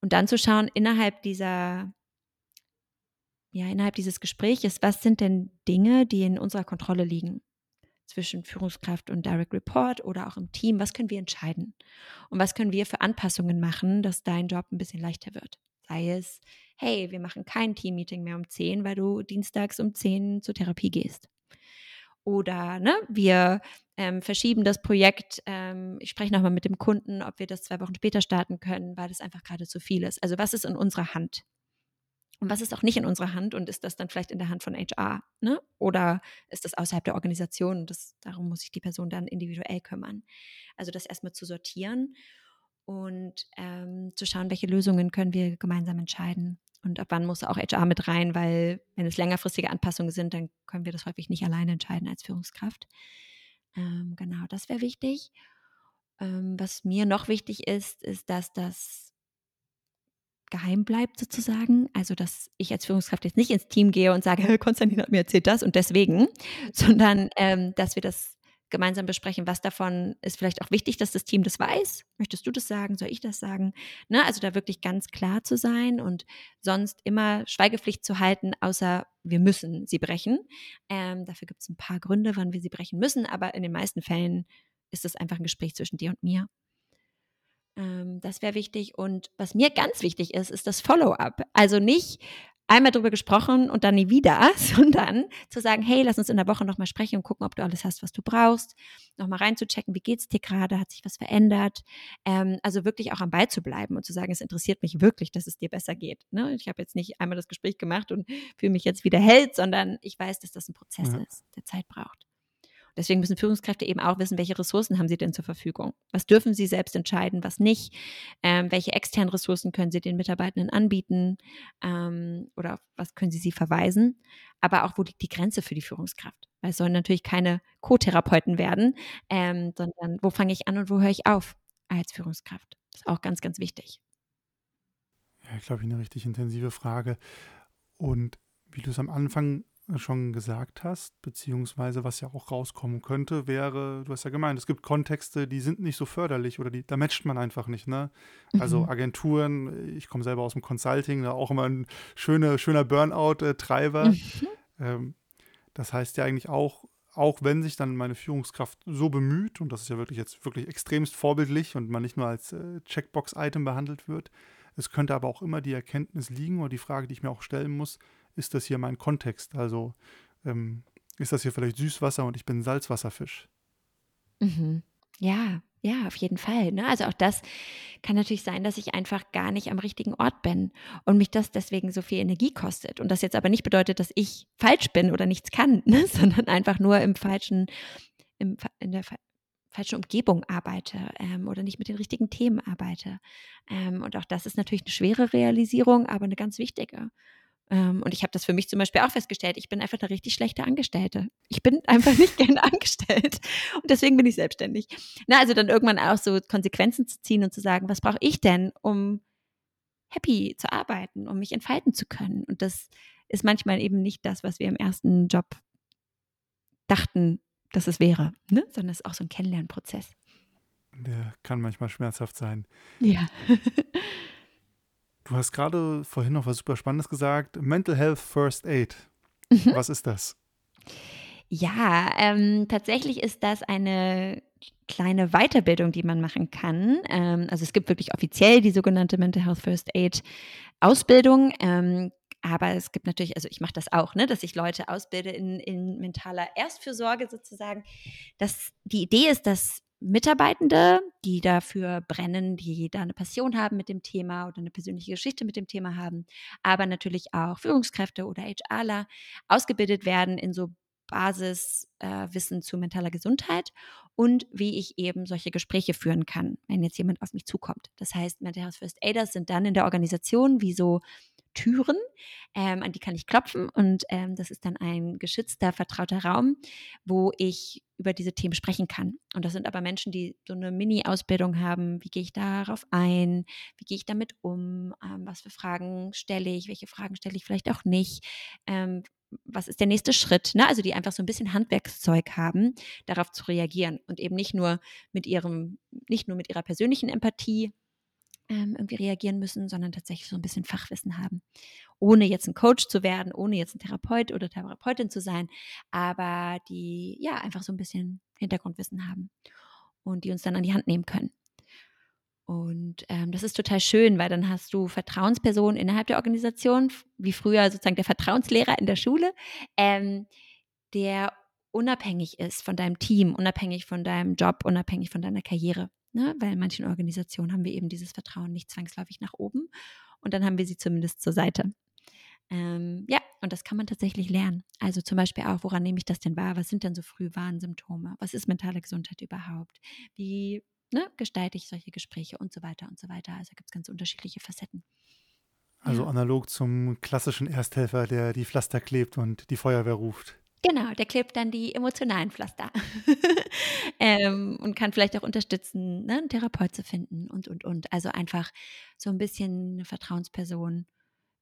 Und dann zu schauen, innerhalb dieser ja, innerhalb dieses Gespräches, was sind denn Dinge, die in unserer Kontrolle liegen? Zwischen Führungskraft und Direct Report oder auch im Team, was können wir entscheiden? Und was können wir für Anpassungen machen, dass dein Job ein bisschen leichter wird? Sei es, hey, wir machen kein Team-Meeting mehr um 10, weil du dienstags um 10 zur Therapie gehst. Oder ne, wir ähm, verschieben das Projekt. Ähm, ich spreche nochmal mit dem Kunden, ob wir das zwei Wochen später starten können, weil das einfach gerade zu viel ist. Also was ist in unserer Hand? Und was ist auch nicht in unserer Hand und ist das dann vielleicht in der Hand von HR? Ne? Oder ist das außerhalb der Organisation? Das, darum muss sich die Person dann individuell kümmern. Also das erstmal zu sortieren und ähm, zu schauen, welche Lösungen können wir gemeinsam entscheiden. Und ab wann muss auch HR mit rein, weil wenn es längerfristige Anpassungen sind, dann können wir das häufig nicht alleine entscheiden als Führungskraft. Ähm, genau, das wäre wichtig. Ähm, was mir noch wichtig ist, ist, dass das geheim bleibt sozusagen. Also, dass ich als Führungskraft jetzt nicht ins Team gehe und sage, Konstantin hat mir erzählt das und deswegen, sondern ähm, dass wir das gemeinsam besprechen, was davon ist vielleicht auch wichtig, dass das Team das weiß. Möchtest du das sagen? Soll ich das sagen? Ne? Also da wirklich ganz klar zu sein und sonst immer Schweigepflicht zu halten, außer wir müssen sie brechen. Ähm, dafür gibt es ein paar Gründe, wann wir sie brechen müssen, aber in den meisten Fällen ist es einfach ein Gespräch zwischen dir und mir. Ähm, das wäre wichtig. Und was mir ganz wichtig ist, ist das Follow-up. Also nicht einmal drüber gesprochen und dann nie wieder, sondern zu sagen, hey, lass uns in der Woche nochmal sprechen und gucken, ob du alles hast, was du brauchst. Nochmal reinzuchecken, wie geht's dir gerade, hat sich was verändert. Ähm, also wirklich auch am Ball zu bleiben und zu sagen, es interessiert mich wirklich, dass es dir besser geht. Ne? Ich habe jetzt nicht einmal das Gespräch gemacht und fühle mich jetzt wieder held, sondern ich weiß, dass das ein Prozess ja. ist, der Zeit braucht. Deswegen müssen Führungskräfte eben auch wissen, welche Ressourcen haben sie denn zur Verfügung? Was dürfen sie selbst entscheiden, was nicht? Ähm, welche externen Ressourcen können sie den Mitarbeitenden anbieten? Ähm, oder was können sie sie verweisen? Aber auch, wo liegt die Grenze für die Führungskraft? Weil es sollen natürlich keine Co-Therapeuten werden, ähm, sondern wo fange ich an und wo höre ich auf als Führungskraft? Das ist auch ganz, ganz wichtig. Ja, ich glaube, eine richtig intensive Frage. Und wie du es am Anfang schon gesagt hast, beziehungsweise was ja auch rauskommen könnte, wäre, du hast ja gemeint, es gibt Kontexte, die sind nicht so förderlich oder die, da matcht man einfach nicht, ne? Also mhm. Agenturen, ich komme selber aus dem Consulting, da auch immer ein schöner, schöner Burnout-Treiber. Mhm. Ähm, das heißt ja eigentlich auch, auch wenn sich dann meine Führungskraft so bemüht, und das ist ja wirklich jetzt wirklich extremst vorbildlich und man nicht nur als äh, Checkbox-Item behandelt wird, es könnte aber auch immer die Erkenntnis liegen oder die Frage, die ich mir auch stellen muss, ist das hier mein Kontext? Also ähm, ist das hier vielleicht Süßwasser und ich bin Salzwasserfisch? Mhm. Ja, ja, auf jeden Fall. Ne? Also auch das kann natürlich sein, dass ich einfach gar nicht am richtigen Ort bin und mich das deswegen so viel Energie kostet. Und das jetzt aber nicht bedeutet, dass ich falsch bin oder nichts kann, ne? sondern einfach nur im falschen, im, in der falschen Umgebung arbeite ähm, oder nicht mit den richtigen Themen arbeite. Ähm, und auch das ist natürlich eine schwere Realisierung, aber eine ganz wichtige. Ähm, und ich habe das für mich zum Beispiel auch festgestellt. Ich bin einfach eine richtig schlechte Angestellte. Ich bin einfach nicht gerne angestellt. Und deswegen bin ich selbstständig. Na, also dann irgendwann auch so Konsequenzen zu ziehen und zu sagen, was brauche ich denn, um happy zu arbeiten, um mich entfalten zu können. Und das ist manchmal eben nicht das, was wir im ersten Job dachten, dass es wäre, ne? sondern es ist auch so ein Kennenlernprozess. Der kann manchmal schmerzhaft sein. Ja. Du hast gerade vorhin noch was super Spannendes gesagt. Mental Health First Aid. Mhm. Was ist das? Ja, ähm, tatsächlich ist das eine kleine Weiterbildung, die man machen kann. Ähm, also es gibt wirklich offiziell die sogenannte Mental Health First Aid Ausbildung. Ähm, aber es gibt natürlich, also ich mache das auch, ne, dass ich Leute ausbilde in, in mentaler Erstfürsorge sozusagen. Das, die Idee ist, dass Mitarbeitende, die dafür brennen, die da eine Passion haben mit dem Thema oder eine persönliche Geschichte mit dem Thema haben, aber natürlich auch Führungskräfte oder HRler ausgebildet werden in so Basiswissen äh, zu mentaler Gesundheit und wie ich eben solche Gespräche führen kann, wenn jetzt jemand auf mich zukommt. Das heißt, Mental Health First Aiders sind dann in der Organisation wie so Türen, ähm, an die kann ich klopfen und ähm, das ist dann ein geschützter, vertrauter Raum, wo ich über diese Themen sprechen kann. Und das sind aber Menschen, die so eine Mini-Ausbildung haben. Wie gehe ich darauf ein? Wie gehe ich damit um? Ähm, was für Fragen stelle ich? Welche Fragen stelle ich vielleicht auch nicht? Ähm, was ist der nächste Schritt? Ne? Also die einfach so ein bisschen Handwerkszeug haben, darauf zu reagieren und eben nicht nur mit ihrem, nicht nur mit ihrer persönlichen Empathie ähm, irgendwie reagieren müssen, sondern tatsächlich so ein bisschen Fachwissen haben. Ohne jetzt ein Coach zu werden, ohne jetzt ein Therapeut oder Therapeutin zu sein, aber die ja einfach so ein bisschen Hintergrundwissen haben und die uns dann an die Hand nehmen können. Und ähm, das ist total schön, weil dann hast du Vertrauenspersonen innerhalb der Organisation, wie früher sozusagen der Vertrauenslehrer in der Schule, ähm, der unabhängig ist von deinem Team, unabhängig von deinem Job, unabhängig von deiner Karriere. Ne? Weil in manchen Organisationen haben wir eben dieses Vertrauen nicht zwangsläufig nach oben und dann haben wir sie zumindest zur Seite. Ähm, ja, und das kann man tatsächlich lernen. Also zum Beispiel auch, woran nehme ich das denn wahr? Was sind denn so Frühwarnsymptome? Was ist mentale Gesundheit überhaupt? Wie ne, gestalte ich solche Gespräche und so weiter und so weiter. Also gibt es ganz unterschiedliche Facetten. Also ja. analog zum klassischen Ersthelfer, der die Pflaster klebt und die Feuerwehr ruft. Genau, der klebt dann die emotionalen Pflaster ähm, und kann vielleicht auch unterstützen, ne, einen Therapeut zu finden und, und, und. Also einfach so ein bisschen eine Vertrauensperson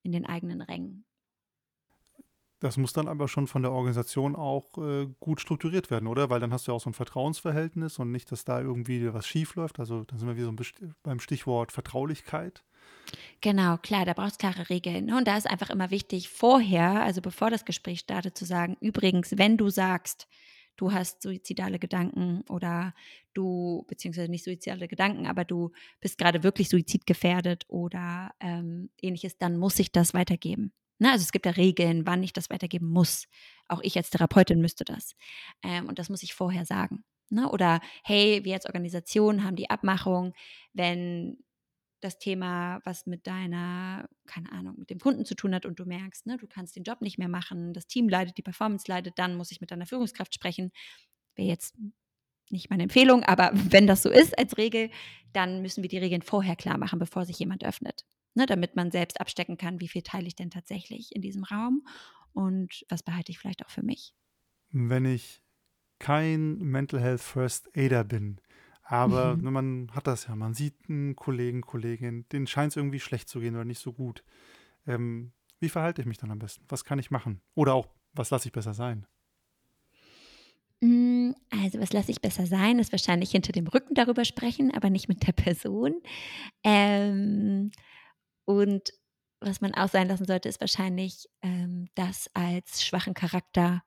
in den eigenen Rängen. Das muss dann aber schon von der Organisation auch äh, gut strukturiert werden, oder? Weil dann hast du ja auch so ein Vertrauensverhältnis und nicht, dass da irgendwie was schief läuft. Also dann sind wir wieder so beim Stichwort Vertraulichkeit. Genau, klar, da brauchst klare Regeln. Ne? Und da ist einfach immer wichtig, vorher, also bevor das Gespräch startet, zu sagen, übrigens, wenn du sagst, du hast suizidale Gedanken oder du, beziehungsweise nicht suizidale Gedanken, aber du bist gerade wirklich suizidgefährdet oder ähm, ähnliches, dann muss ich das weitergeben. Ne? Also es gibt da Regeln, wann ich das weitergeben muss. Auch ich als Therapeutin müsste das. Ähm, und das muss ich vorher sagen. Ne? Oder hey, wir als Organisation haben die Abmachung, wenn das Thema, was mit deiner, keine Ahnung, mit dem Kunden zu tun hat und du merkst, ne, du kannst den Job nicht mehr machen, das Team leidet, die Performance leidet, dann muss ich mit deiner Führungskraft sprechen. Wäre jetzt nicht meine Empfehlung, aber wenn das so ist als Regel, dann müssen wir die Regeln vorher klar machen, bevor sich jemand öffnet ne, damit man selbst abstecken kann, wie viel teile ich denn tatsächlich in diesem Raum und was behalte ich vielleicht auch für mich. Wenn ich kein Mental Health First Aider bin, aber mhm. ne, man hat das ja, man sieht einen Kollegen, Kollegin, denen scheint es irgendwie schlecht zu gehen oder nicht so gut. Ähm, wie verhalte ich mich dann am besten? Was kann ich machen? Oder auch, was lasse ich besser sein? Mm, also, was lasse ich besser sein, ist wahrscheinlich hinter dem Rücken darüber sprechen, aber nicht mit der Person. Ähm, und was man auch sein lassen sollte, ist wahrscheinlich, ähm, das als schwachen Charakter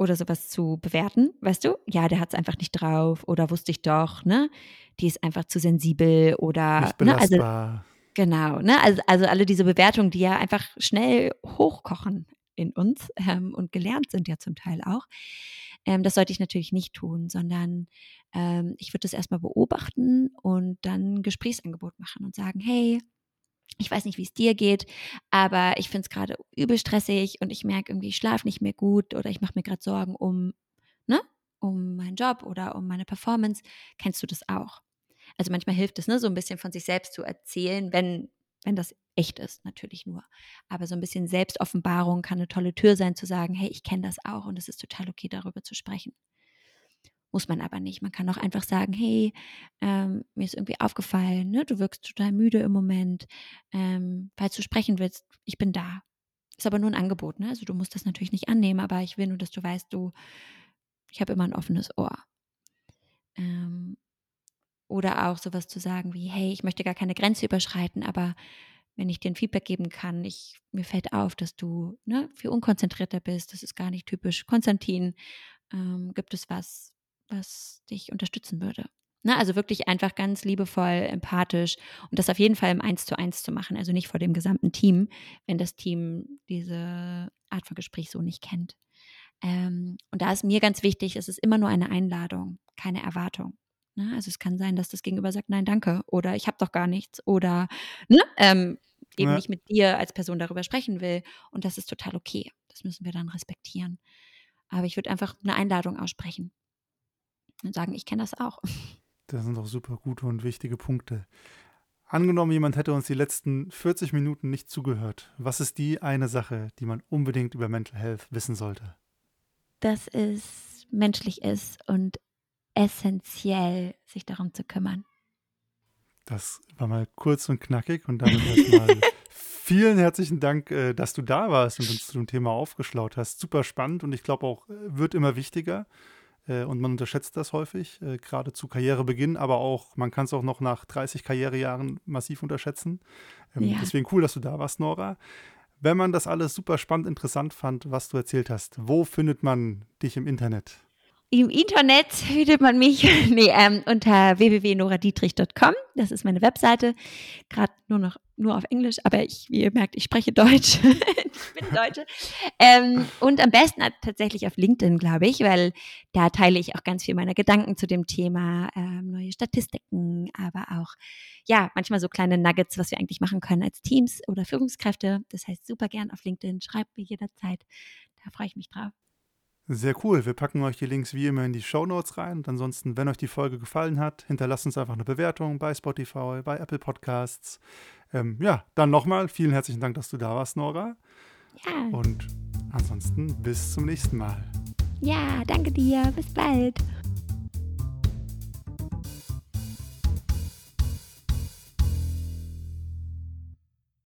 oder sowas zu bewerten, weißt du? Ja, der hat es einfach nicht drauf oder wusste ich doch, ne? Die ist einfach zu sensibel oder nicht belastbar. Ne? Also, genau, ne? Also, also alle diese Bewertungen, die ja einfach schnell hochkochen in uns ähm, und gelernt sind ja zum Teil auch. Ähm, das sollte ich natürlich nicht tun, sondern ähm, ich würde das erstmal beobachten und dann ein Gesprächsangebot machen und sagen, hey, ich weiß nicht, wie es dir geht, aber ich finde es gerade übel stressig und ich merke irgendwie, ich schlafe nicht mehr gut oder ich mache mir gerade Sorgen um, ne, um meinen Job oder um meine Performance. Kennst du das auch? Also manchmal hilft es, ne, so ein bisschen von sich selbst zu erzählen, wenn, wenn das echt ist, natürlich nur. Aber so ein bisschen Selbstoffenbarung kann eine tolle Tür sein, zu sagen, hey, ich kenne das auch und es ist total okay, darüber zu sprechen. Muss man aber nicht. Man kann auch einfach sagen, hey, ähm, mir ist irgendwie aufgefallen, ne? du wirkst total müde im Moment. Ähm, falls du sprechen willst, ich bin da. Ist aber nur ein Angebot, ne? Also du musst das natürlich nicht annehmen, aber ich will nur, dass du weißt, du, ich habe immer ein offenes Ohr. Ähm, oder auch sowas zu sagen wie, hey, ich möchte gar keine Grenze überschreiten, aber wenn ich dir ein Feedback geben kann, ich, mir fällt auf, dass du ne, viel unkonzentrierter bist, das ist gar nicht typisch Konstantin. Ähm, gibt es was, was dich unterstützen würde. Ne, also wirklich einfach ganz liebevoll, empathisch und das auf jeden Fall im Eins zu eins zu machen, also nicht vor dem gesamten Team, wenn das Team diese Art von Gespräch so nicht kennt. Ähm, und da ist mir ganz wichtig, es ist immer nur eine Einladung, keine Erwartung. Ne? Also es kann sein, dass das Gegenüber sagt, nein, danke, oder ich habe doch gar nichts, oder ne? ähm, eben ja. nicht mit dir als Person darüber sprechen will. Und das ist total okay. Das müssen wir dann respektieren. Aber ich würde einfach eine Einladung aussprechen und sagen, ich kenne das auch. Das sind doch super gute und wichtige Punkte. Angenommen, jemand hätte uns die letzten 40 Minuten nicht zugehört. Was ist die eine Sache, die man unbedingt über Mental Health wissen sollte? Dass es menschlich ist und essentiell, sich darum zu kümmern. Das war mal kurz und knackig und damit erstmal vielen herzlichen Dank, äh, dass du da warst und uns zu dem Thema aufgeschlaut hast. Super spannend und ich glaube auch, äh, wird immer wichtiger. Äh, und man unterschätzt das häufig, äh, gerade zu Karrierebeginn, aber auch, man kann es auch noch nach 30 Karrierejahren massiv unterschätzen. Ähm, ja. Deswegen cool, dass du da warst, Nora. Wenn man das alles super spannend, interessant fand, was du erzählt hast, wo findet man dich im Internet? Im Internet findet man mich nee, ähm, unter www.noradietrich.com. Das ist meine Webseite. Gerade nur noch nur auf Englisch, aber ich, wie ihr merkt, ich spreche Deutsch. ich bin Deutsche. Ähm, und am besten tatsächlich auf LinkedIn, glaube ich, weil da teile ich auch ganz viel meiner Gedanken zu dem Thema, ähm, neue Statistiken, aber auch ja, manchmal so kleine Nuggets, was wir eigentlich machen können als Teams oder Führungskräfte. Das heißt, super gern auf LinkedIn, schreibt mir jederzeit. Da freue ich mich drauf. Sehr cool. Wir packen euch die Links wie immer in die Show Notes rein. Und ansonsten, wenn euch die Folge gefallen hat, hinterlasst uns einfach eine Bewertung bei Spotify, bei Apple Podcasts. Ähm, ja, dann nochmal vielen herzlichen Dank, dass du da warst, Nora. Ja. Und ansonsten bis zum nächsten Mal. Ja, danke dir. Bis bald.